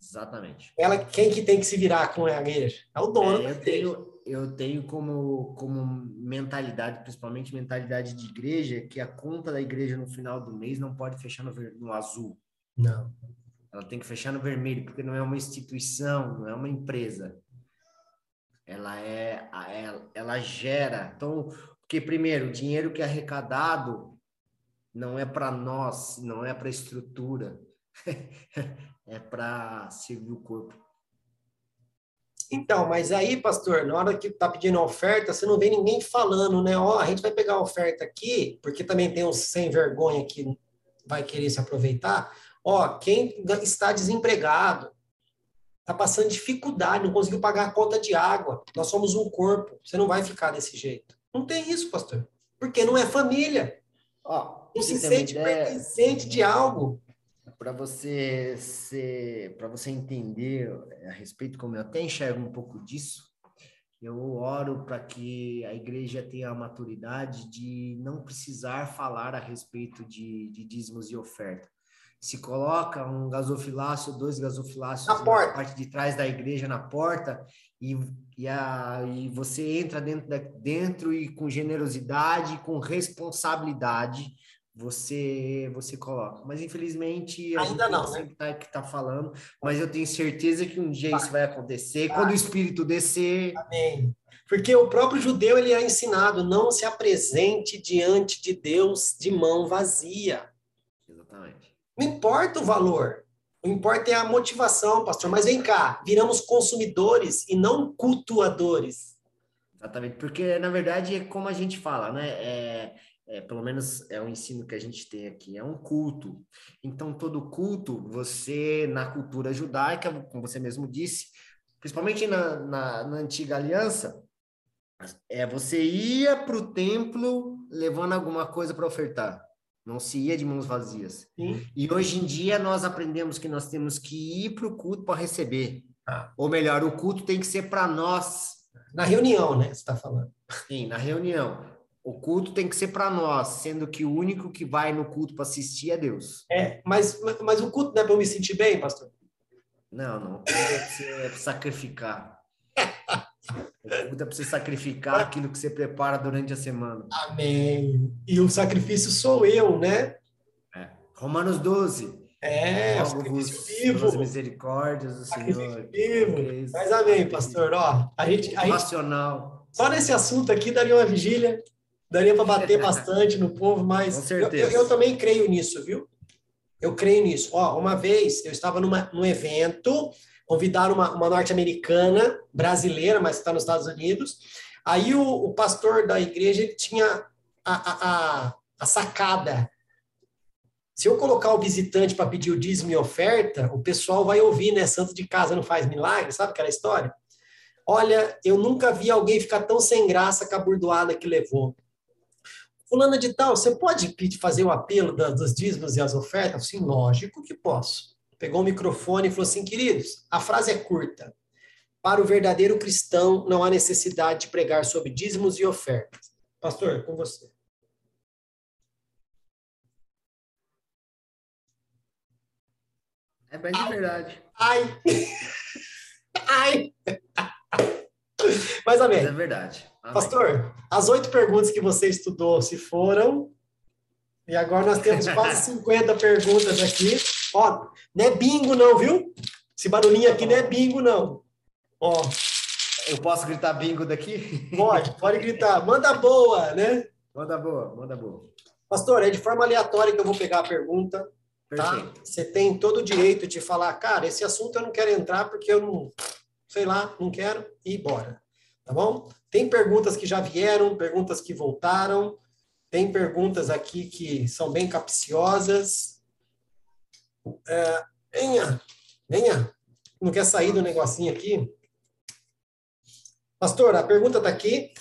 Exatamente. Ela, quem que tem que se virar com a igreja? É o dono. É, eu, tenho, eu tenho como, como mentalidade, principalmente mentalidade de igreja, que a conta da igreja no final do mês não pode fechar no, no azul. Não. Ela tem que fechar no vermelho, porque não é uma instituição, não é uma empresa. Ela é, ela, ela gera. Então, porque primeiro, o dinheiro que é arrecadado não é para nós, não é para a estrutura. é para servir o corpo. Então, mas aí, pastor, na hora que tá pedindo oferta, você não vê ninguém falando, né? Ó, oh, a gente vai pegar a oferta aqui, porque também tem uns sem vergonha que vai querer se aproveitar. Ó, oh, quem está desempregado, tá passando dificuldade, não conseguiu pagar a conta de água. Nós somos um corpo. Você não vai ficar desse jeito. Não tem isso, pastor. Porque não é família. Ó, não se sente pertencente de algo para você ser, para você entender eh, a respeito como eu até enxergo um pouco disso, eu oro para que a igreja tenha a maturidade de não precisar falar a respeito de, de dízimos e oferta. Se coloca um gasofilácio, dois gasofilácios na, na parte de trás da igreja, na porta, e, e, a, e você entra dentro, da, dentro e com generosidade, com responsabilidade, você você coloca. Mas infelizmente ainda não, né? tá, que tá falando, mas eu tenho certeza que um dia vai. isso vai acontecer vai. quando o espírito descer. Amém. Porque o próprio judeu ele é ensinado não se apresente diante de Deus de mão vazia. Exatamente. Não importa o valor, o importa é a motivação, pastor. Mas vem cá, viramos consumidores e não cultuadores. Exatamente, porque na verdade é como a gente fala, né? É, é, pelo menos é o ensino que a gente tem aqui, é um culto. Então, todo culto, você, na cultura judaica, como você mesmo disse, principalmente na, na, na antiga aliança, é, você ia para o templo levando alguma coisa para ofertar. Não se ia de mãos vazias. Sim. E hoje em dia nós aprendemos que nós temos que ir para o culto para receber. Ah. Ou melhor, o culto tem que ser para nós. Na reunião, né? Você está falando. Sim, na reunião. O culto tem que ser para nós, sendo que o único que vai no culto para assistir é Deus. É, mas, mas o culto não é para eu me sentir bem, pastor? Não, não. O culto é para sacrificar. O culto é para você sacrificar aquilo que você prepara durante a semana. Amém. E o sacrifício sou eu, né? É. Romanos 12. É, sacrifício vivo. misericórdias do Senhor. Vivo. Mas amém, pastor. Ó, a gente, a. Gente, só nesse assunto aqui daria uma vigília daria para bater bastante no povo, mas eu, eu, eu, também creio nisso, viu? Eu creio nisso. Ó, uma vez eu estava numa, num evento, convidaram uma, uma norte-americana, brasileira, mas está nos Estados Unidos. Aí o, o pastor da igreja tinha a, a, a, a sacada. Se eu colocar o visitante para pedir o dízimo e oferta, o pessoal vai ouvir, né? Santo de casa não faz milagre, sabe aquela história? Olha, eu nunca vi alguém ficar tão sem graça com a burdoada que levou fulana de tal, você pode fazer o apelo da, dos dízimos e as ofertas? Sim, lógico que posso. Pegou o microfone e falou assim, queridos, a frase é curta. Para o verdadeiro cristão, não há necessidade de pregar sobre dízimos e ofertas. Pastor, com você. É bem de verdade. Ai! Ai! Ou menos. Mas é verdade. Amém. Pastor, as oito perguntas que você estudou se foram. E agora nós temos quase 50 perguntas aqui. Ó, não é bingo, não, viu? Esse barulhinho aqui não é bingo, não. Ó. Eu posso gritar bingo daqui? Pode, pode gritar. Manda boa, né? Manda boa, manda boa. Pastor, é de forma aleatória que eu vou pegar a pergunta. Tá? Você tem todo o direito de falar, cara, esse assunto eu não quero entrar porque eu não, sei lá, não quero, e bora. Tá bom? Tem perguntas que já vieram, perguntas que voltaram, tem perguntas aqui que são bem capciosas. É, venha, venha. Não quer sair do negocinho aqui? Pastor, a pergunta está aqui.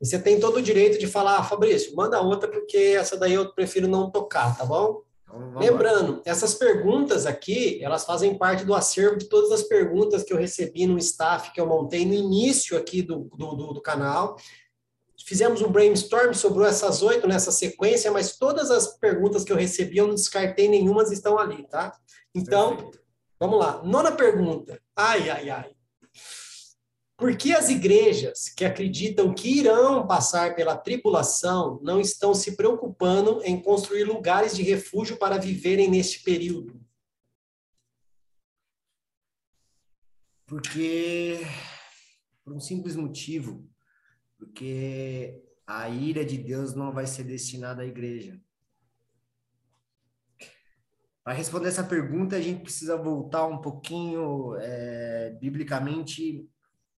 Você tem todo o direito de falar, ah, Fabrício, manda outra, porque essa daí eu prefiro não tocar, tá bom? Então, Lembrando, essas perguntas aqui, elas fazem parte do acervo de todas as perguntas que eu recebi no staff que eu montei no início aqui do, do, do, do canal. Fizemos um brainstorm sobre essas oito nessa sequência, mas todas as perguntas que eu recebi, eu não descartei nenhuma, estão ali, tá? Então, Perfeito. vamos lá. Nona pergunta. Ai, ai, ai. Por que as igrejas que acreditam que irão passar pela tribulação não estão se preocupando em construir lugares de refúgio para viverem neste período? Porque, por um simples motivo, porque a ira de Deus não vai ser destinada à igreja. Para responder essa pergunta, a gente precisa voltar um pouquinho é, biblicamente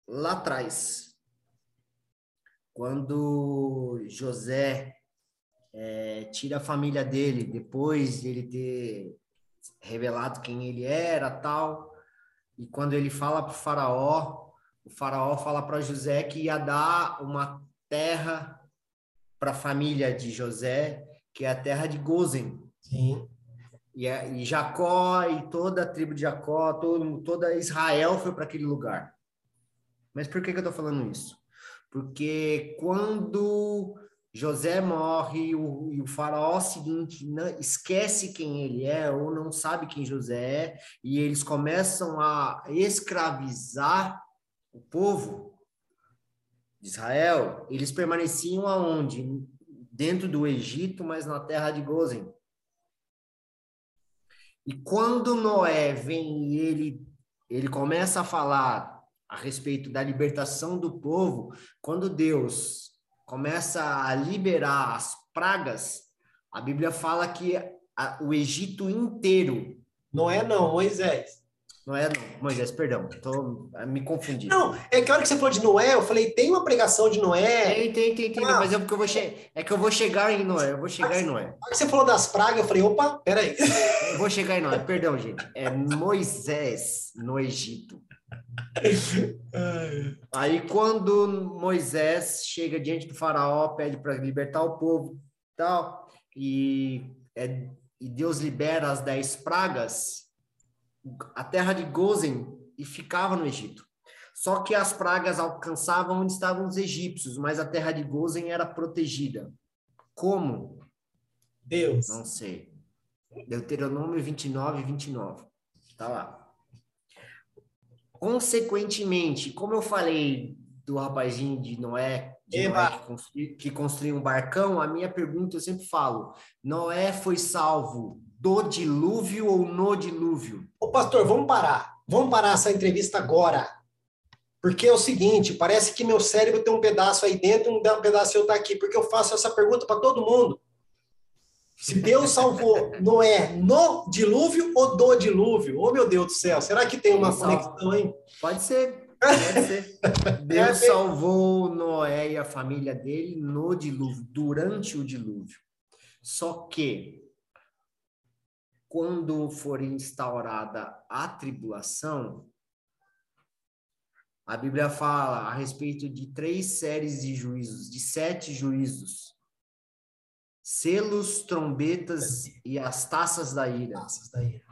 lá atrás, quando José é, tira a família dele, depois de ele ter revelado quem ele era, tal, e quando ele fala para o faraó, o faraó fala para José que ia dar uma terra para a família de José, que é a terra de Gozen. Sim. E, e Jacó e toda a tribo de Jacó, todo, toda Israel foi para aquele lugar. Mas por que, que eu estou falando isso? Porque quando José morre e o, e o faraó seguinte não, esquece quem ele é ou não sabe quem José é, e eles começam a escravizar o povo de Israel, eles permaneciam aonde? Dentro do Egito, mas na terra de Gozen. E quando Noé vem e ele, ele começa a falar a respeito da libertação do povo, quando Deus começa a liberar as pragas, a Bíblia fala que a, o Egito inteiro. Não é não, Moisés. Não é não, Moisés, perdão, tô me confundindo. Não, é hora que você falou de Noé, eu falei, tem uma pregação de Noé. Tem, tem, tem, tem ah. mas é porque eu vou che... é que eu vou chegar em Noé, eu vou chegar em Noé. A hora que você falou das pragas, eu falei, opa, peraí. Eu vou chegar em Noé, perdão, gente. É Moisés no Egito. Aí quando Moisés chega diante do faraó, pede para libertar o povo, tal, e, é, e Deus libera as dez pragas, a terra de Gozen e ficava no Egito. Só que as pragas alcançavam onde estavam os egípcios, mas a terra de Gozen era protegida. Como? Deus. Não sei. Deuteronômio 29, 29. Tá lá. Consequentemente, como eu falei do rapazinho de Noé, de Noé que, construiu, que construiu um barcão, a minha pergunta eu sempre falo: Noé foi salvo do dilúvio ou no dilúvio? Ô, pastor, vamos parar. Vamos parar essa entrevista agora. Porque é o seguinte, parece que meu cérebro tem um pedaço aí dentro, um pedaço eu tá aqui, porque eu faço essa pergunta para todo mundo. Se Deus salvou Noé no dilúvio ou do dilúvio? Oh, meu Deus do céu, será que tem uma conexão, hein? Pode ser, pode ser. Deus é, salvou Noé e a família dele no dilúvio, durante o dilúvio. Só que, quando for instaurada a tribulação, a Bíblia fala a respeito de três séries de juízos, de sete juízos selos, trombetas e as taças da ira. Taças da ira.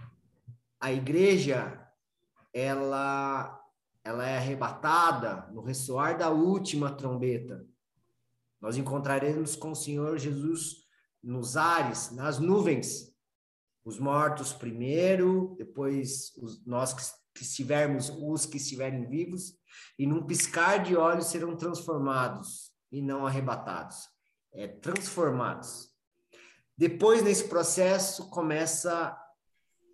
A igreja, ela, ela é arrebatada no ressoar da última trombeta. Nós encontraremos com o Senhor Jesus nos ares, nas nuvens. Os mortos primeiro, depois os, nós que, estivermos, os que estiverem vivos, e num piscar de olhos serão transformados e não arrebatados. É, transformados. Depois, nesse processo, começa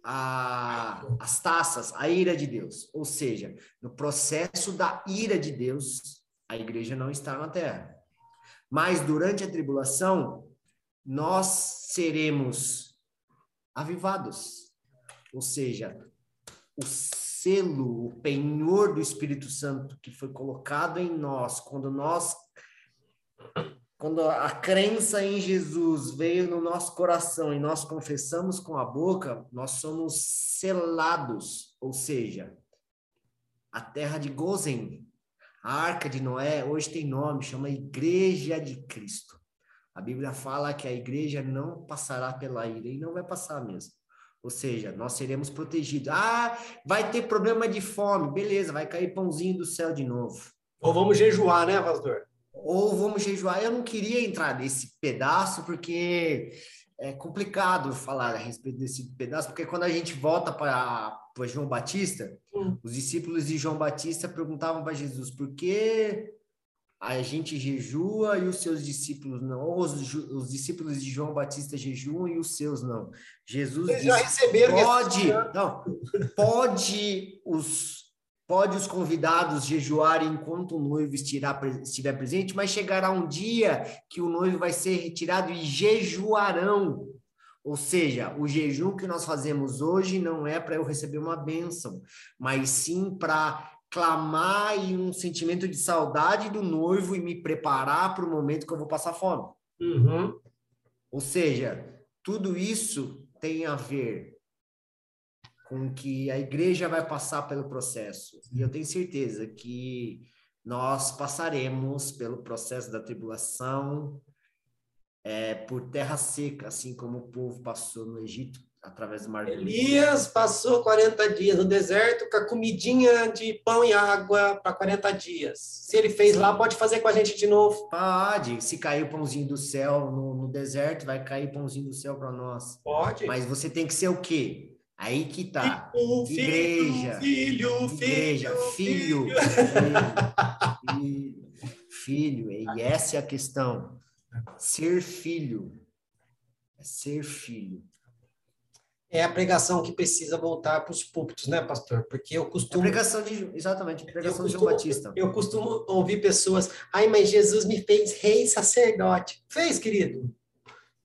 a, as taças, a ira de Deus. Ou seja, no processo da ira de Deus, a igreja não está na terra. Mas durante a tribulação, nós seremos avivados. Ou seja, o selo, o penhor do Espírito Santo que foi colocado em nós, quando nós quando a crença em Jesus veio no nosso coração e nós confessamos com a boca, nós somos selados, ou seja, a terra de Gozen, a arca de Noé, hoje tem nome, chama Igreja de Cristo. A Bíblia fala que a igreja não passará pela ira e não vai passar mesmo. Ou seja, nós seremos protegidos. Ah, vai ter problema de fome, beleza, vai cair pãozinho do céu de novo. Ou vamos jejuar, né, pastor? Ou vamos jejuar. Eu não queria entrar nesse pedaço porque é complicado falar a respeito desse pedaço, porque quando a gente volta para João Batista, hum. os discípulos de João Batista perguntavam para Jesus por que a gente jejua e os seus discípulos não, ou os, os discípulos de João Batista jejuam e os seus não. Jesus Eles já receberam pode, não, pode os Pode os convidados jejuarem enquanto o noivo estiver presente, mas chegará um dia que o noivo vai ser retirado e jejuarão. Ou seja, o jejum que nós fazemos hoje não é para eu receber uma bênção, mas sim para clamar e um sentimento de saudade do noivo e me preparar para o momento que eu vou passar fome. Uhum. Ou seja, tudo isso tem a ver com que a igreja vai passar pelo processo. E eu tenho certeza que nós passaremos pelo processo da tribulação é, por terra seca, assim como o povo passou no Egito através do mar Elias passou 40 dias no deserto com a comidinha de pão e água para 40 dias. Se ele fez lá, pode fazer com a gente de novo? Pode. Se cair o pãozinho do céu no, no deserto, vai cair pãozinho do céu para nós. Pode. Mas você tem que ser o quê? Aí que tá. Filho, igreja. Filho, filho, igreja, filho, filho, filho, filho. E essa é a questão. Ser filho. É ser filho. É a pregação que precisa voltar para os púlpitos, né, pastor? Porque eu costumo. A pregação de. Exatamente, a pregação costumo, de João Batista. Eu costumo ouvir pessoas. Ai, mas Jesus me fez rei sacerdote. Fez, querido.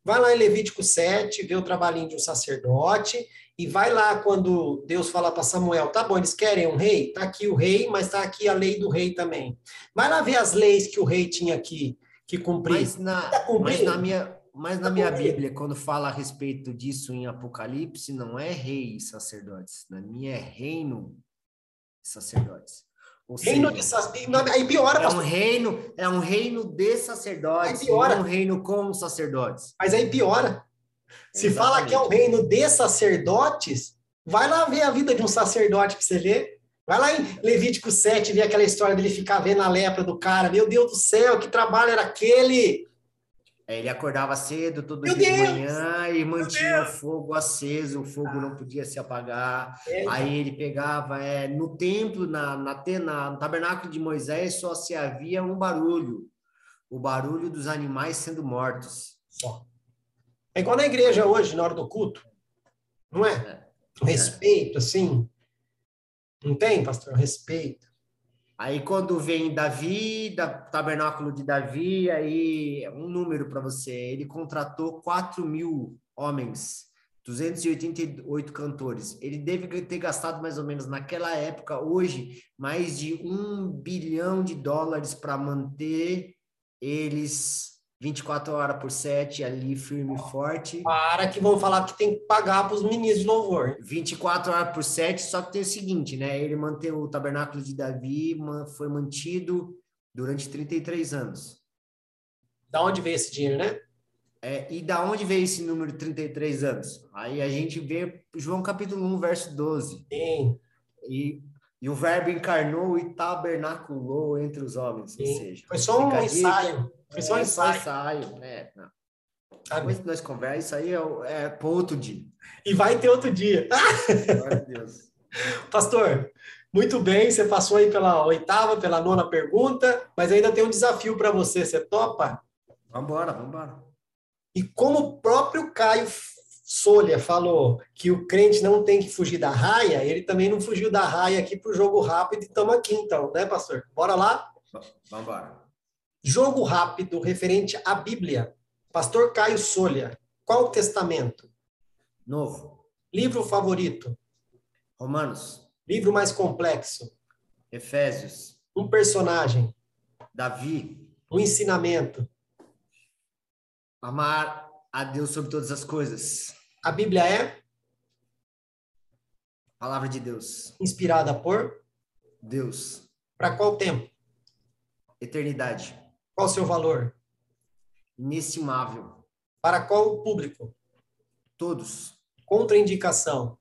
Vai lá em Levítico 7, vê o trabalhinho de um sacerdote e vai lá quando Deus fala para Samuel, tá bom, eles querem um rei? Tá aqui o rei, mas tá aqui a lei do rei também. Vai lá ver as leis que o rei tinha aqui que cumprir. Mas na, tá mas na minha, mas na tá minha Bíblia, quando fala a respeito disso em Apocalipse, não é rei e sacerdotes. Na minha é reino e sacerdotes. Ou reino seja, de sacerdotes. Aí piora, é um reino, é um reino de sacerdotes, não é um reino com sacerdotes. Mas aí piora. Se Exatamente. fala que é um reino de sacerdotes, vai lá ver a vida de um sacerdote para você ver. Vai lá em Levítico 7 ver aquela história dele ficar vendo a lepra do cara. Meu Deus do céu, que trabalho era aquele? É, ele acordava cedo todo Meu dia Deus! de manhã e mantinha o fogo aceso, o fogo não podia se apagar. É, Aí ele pegava é, no templo, na, na, na, no tabernáculo de Moisés, só se havia um barulho: o barulho dos animais sendo mortos. Só. É igual na igreja hoje, na hora do culto. Não é? é. Respeito, assim. Não tem, pastor? Respeito. Aí quando vem Davi, da tabernáculo de Davi, aí um número para você. Ele contratou 4 mil homens, 288 cantores. Ele deve ter gastado mais ou menos naquela época, hoje, mais de um bilhão de dólares para manter eles 24 horas por 7 ali, firme e forte. Para que vão falar que tem que pagar para os ministros de louvor. 24 horas por 7, só que tem o seguinte, né? Ele manteve o tabernáculo de Davi, foi mantido durante 33 anos. Da onde veio esse dinheiro, né? É, e da onde veio esse número 33 anos? Aí a gente vê João capítulo 1, verso 12. Sim. E, e o verbo encarnou e tabernaculou entre os homens. Sim. Ou seja, Foi só um ensaio. Foi só um é, ensaio. ensaio. né? Não. Depois que nós conversamos, isso aí é, é para outro dia. E vai ter outro dia. Glória a Deus. Pastor, muito bem, você passou aí pela oitava, pela nona pergunta, mas ainda tem um desafio para você. Você topa? Vambora, vambora. E como o próprio Caio Solha falou que o crente não tem que fugir da raia, ele também não fugiu da raia aqui para o jogo rápido e estamos aqui então, né, pastor? Bora lá? Vambora. Jogo rápido referente à Bíblia. Pastor Caio Solha, qual testamento? Novo. Livro favorito? Romanos. Livro mais complexo? Efésios. Um personagem? Davi. Um ensinamento? Amar a Deus sobre todas as coisas. A Bíblia é Palavra de Deus. inspirada por? Deus. Para qual tempo? Eternidade. Qual o seu valor? Inestimável. Para qual público? Todos. Contraindicação.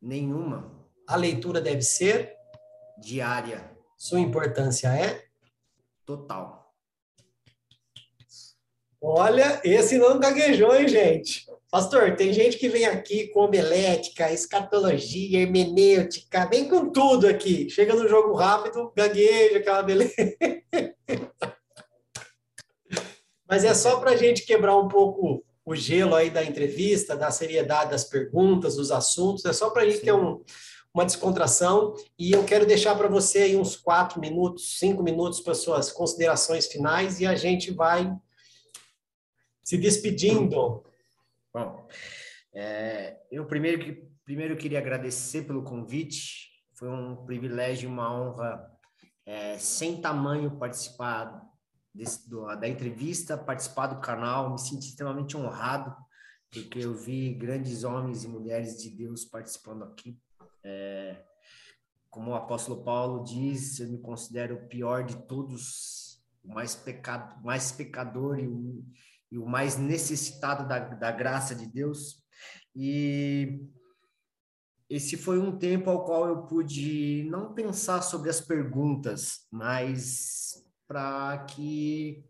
Nenhuma. A leitura deve ser? Diária. Sua importância é? Total. Olha, esse não gaguejou, hein, gente? Pastor, tem gente que vem aqui com homilética, escatologia, hermenêutica, vem com tudo aqui. Chega no jogo rápido, gagueja, aquela beleza. Mas é só para a gente quebrar um pouco o gelo aí da entrevista, da seriedade das perguntas, dos assuntos. É só para isso que é um, uma descontração. E eu quero deixar para você aí uns quatro minutos, cinco minutos para suas considerações finais e a gente vai se despedindo. Bom, é, eu primeiro, que- primeiro queria agradecer pelo convite. Foi um privilégio, uma honra é, sem tamanho participar desse- do- da entrevista, participar do canal. Me senti extremamente honrado, porque eu vi grandes homens e mulheres de Deus participando aqui. É, como o apóstolo Paulo diz, eu me considero o pior de todos, o mais, pecado, mais pecador e o, e o mais necessitado da, da graça de Deus. E esse foi um tempo ao qual eu pude não pensar sobre as perguntas, mas para que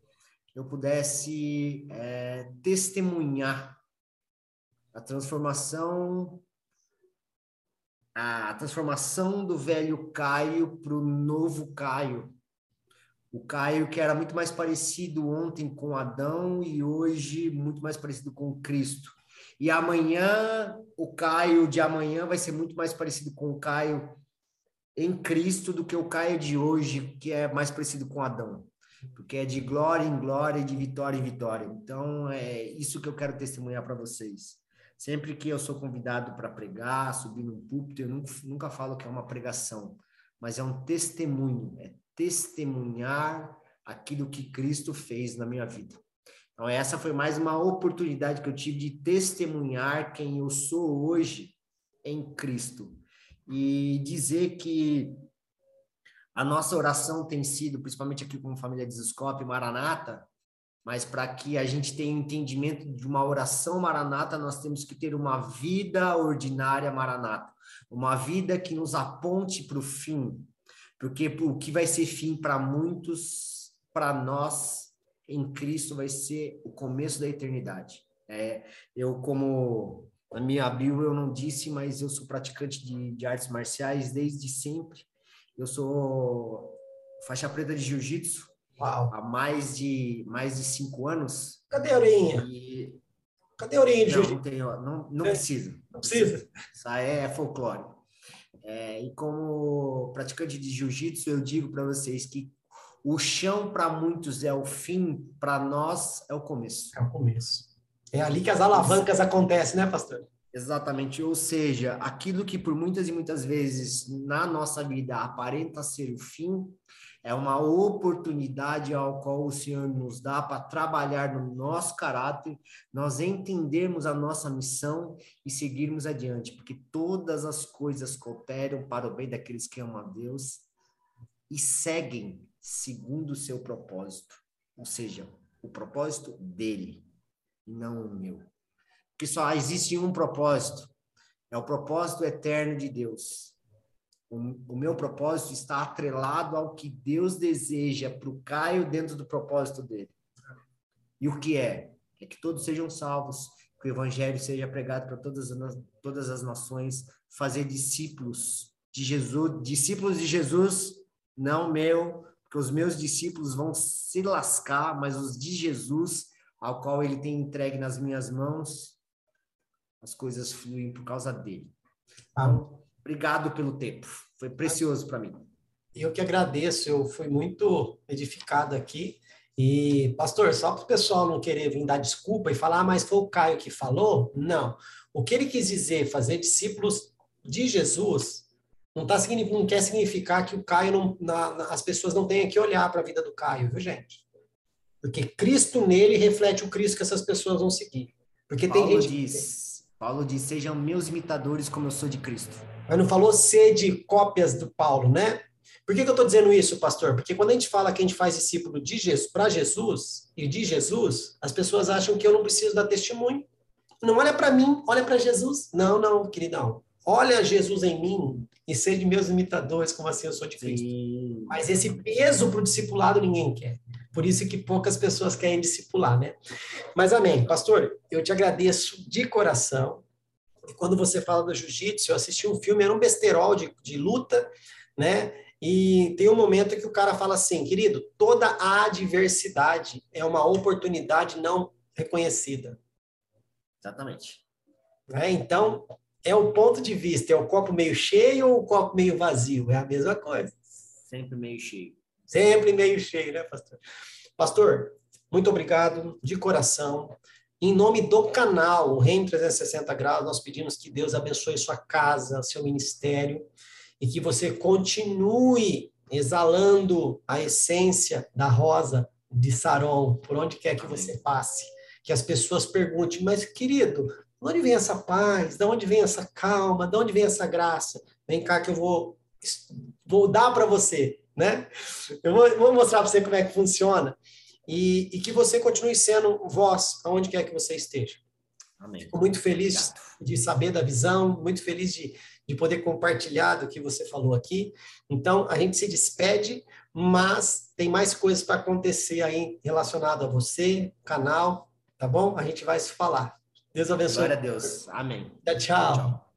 eu pudesse é, testemunhar a transformação a transformação do velho Caio para o novo Caio. O Caio que era muito mais parecido ontem com Adão e hoje muito mais parecido com Cristo. E amanhã, o Caio de amanhã vai ser muito mais parecido com o Caio em Cristo do que o Caio de hoje, que é mais parecido com Adão. Porque é de glória em glória e de vitória em vitória. Então, é isso que eu quero testemunhar para vocês. Sempre que eu sou convidado para pregar, subir num púlpito, eu nunca, nunca falo que é uma pregação, mas é um testemunho, é testemunhar aquilo que Cristo fez na minha vida. Então, essa foi mais uma oportunidade que eu tive de testemunhar quem eu sou hoje em Cristo. E dizer que a nossa oração tem sido, principalmente aqui como família Desescope, Maranata, mas para que a gente tenha entendimento de uma oração maranata, nós temos que ter uma vida ordinária maranata, uma vida que nos aponte para o fim, porque o que vai ser fim para muitos, para nós em Cristo vai ser o começo da eternidade. É, eu como na minha bio eu não disse, mas eu sou praticante de, de artes marciais desde sempre. Eu sou faixa preta de jiu-jitsu há mais de mais de cinco anos. Cadê a orelhinha? E Cadê a orelhinha de não, jiu-jitsu? não, não, não É. precisa. Não precisa? Isso aí é folclore. É, e como praticante de jiu-jitsu, eu digo para vocês que o chão para muitos é o fim, para nós é o começo. É o começo. É ali que as alavancas acontecem, né, pastor? Exatamente, ou seja, aquilo que por muitas e muitas vezes na nossa vida aparenta ser o fim, é uma oportunidade ao qual o Senhor nos dá para trabalhar no nosso caráter, nós entendermos a nossa missão e seguirmos adiante, porque todas as coisas cooperam para o bem daqueles que amam a Deus e seguem segundo o seu propósito, ou seja, o propósito dele. E não o meu. Porque só existe um propósito, é o propósito eterno de Deus. O, meu propósito está atrelado ao que Deus deseja para o Caio dentro do propósito dele. E o que é? É que todos sejam salvos, que o evangelho seja pregado para todas as, todas as nações, fazer discípulos de Jesus, discípulos de Jesus, não meu, porque os meus discípulos vão se lascar, mas os de Jesus, ao qual ele tem entregue nas minhas mãos, as coisas fluem por causa dele. Então, obrigado pelo tempo. Foi precioso para mim. Eu que agradeço, eu fui muito edificado aqui. E, pastor, só para o pessoal não querer vir dar desculpa e falar, ah, mas foi o Caio que falou, não. O que ele quis dizer, fazer discípulos de Jesus, não, tá, não quer significar que o Caio, não, na, as pessoas não tenham que olhar para a vida do Caio, viu, gente? Porque Cristo nele reflete o Cristo que essas pessoas vão seguir. Porque Paulo tem gente. Diz, Paulo diz: sejam meus imitadores como eu sou de Cristo. Mas não falou ser de cópias do Paulo, né? Por que, que eu estou dizendo isso, pastor? Porque quando a gente fala que a gente faz discípulo de Jesus para Jesus e de Jesus, as pessoas acham que eu não preciso dar testemunho. Não olha para mim, olha para Jesus. Não, não, queridão. Olha Jesus em mim e seja de meus imitadores, como assim eu sou de Cristo. Sim. Mas esse peso para o discipulado ninguém quer. Por isso que poucas pessoas querem discipular, né? Mas amém. Pastor, eu te agradeço de coração. E quando você fala do jiu-jitsu, eu assisti um filme, era um besterol de, de luta, né? E tem um momento que o cara fala assim, querido, toda a adversidade é uma oportunidade não reconhecida. Exatamente. É, então, é o ponto de vista, é o copo meio cheio ou o copo meio vazio? É a mesma coisa. Sempre meio cheio. Sempre meio cheio, né, pastor? Pastor, muito obrigado de coração. Em nome do canal, o Reino 360 Graus, nós pedimos que Deus abençoe sua casa, seu ministério e que você continue exalando a essência da rosa de Saron, por onde quer que você passe. Que as pessoas perguntem, mas querido, de onde vem essa paz? De onde vem essa calma? De onde vem essa graça? Vem cá que eu vou, vou dar para você, né? Eu vou, vou mostrar para você como é que funciona. E, e, que você continue sendo voz aonde quer que você esteja. Amém. Fico muito feliz de saber da visão, muito feliz de de poder compartilhar do que você falou aqui. Então, a gente se despede, mas tem mais coisas para acontecer aí relacionado a você, canal, tá bom? A gente vai se falar. Deus abençoe. Glória a Deus. Amém. tchau. tchau.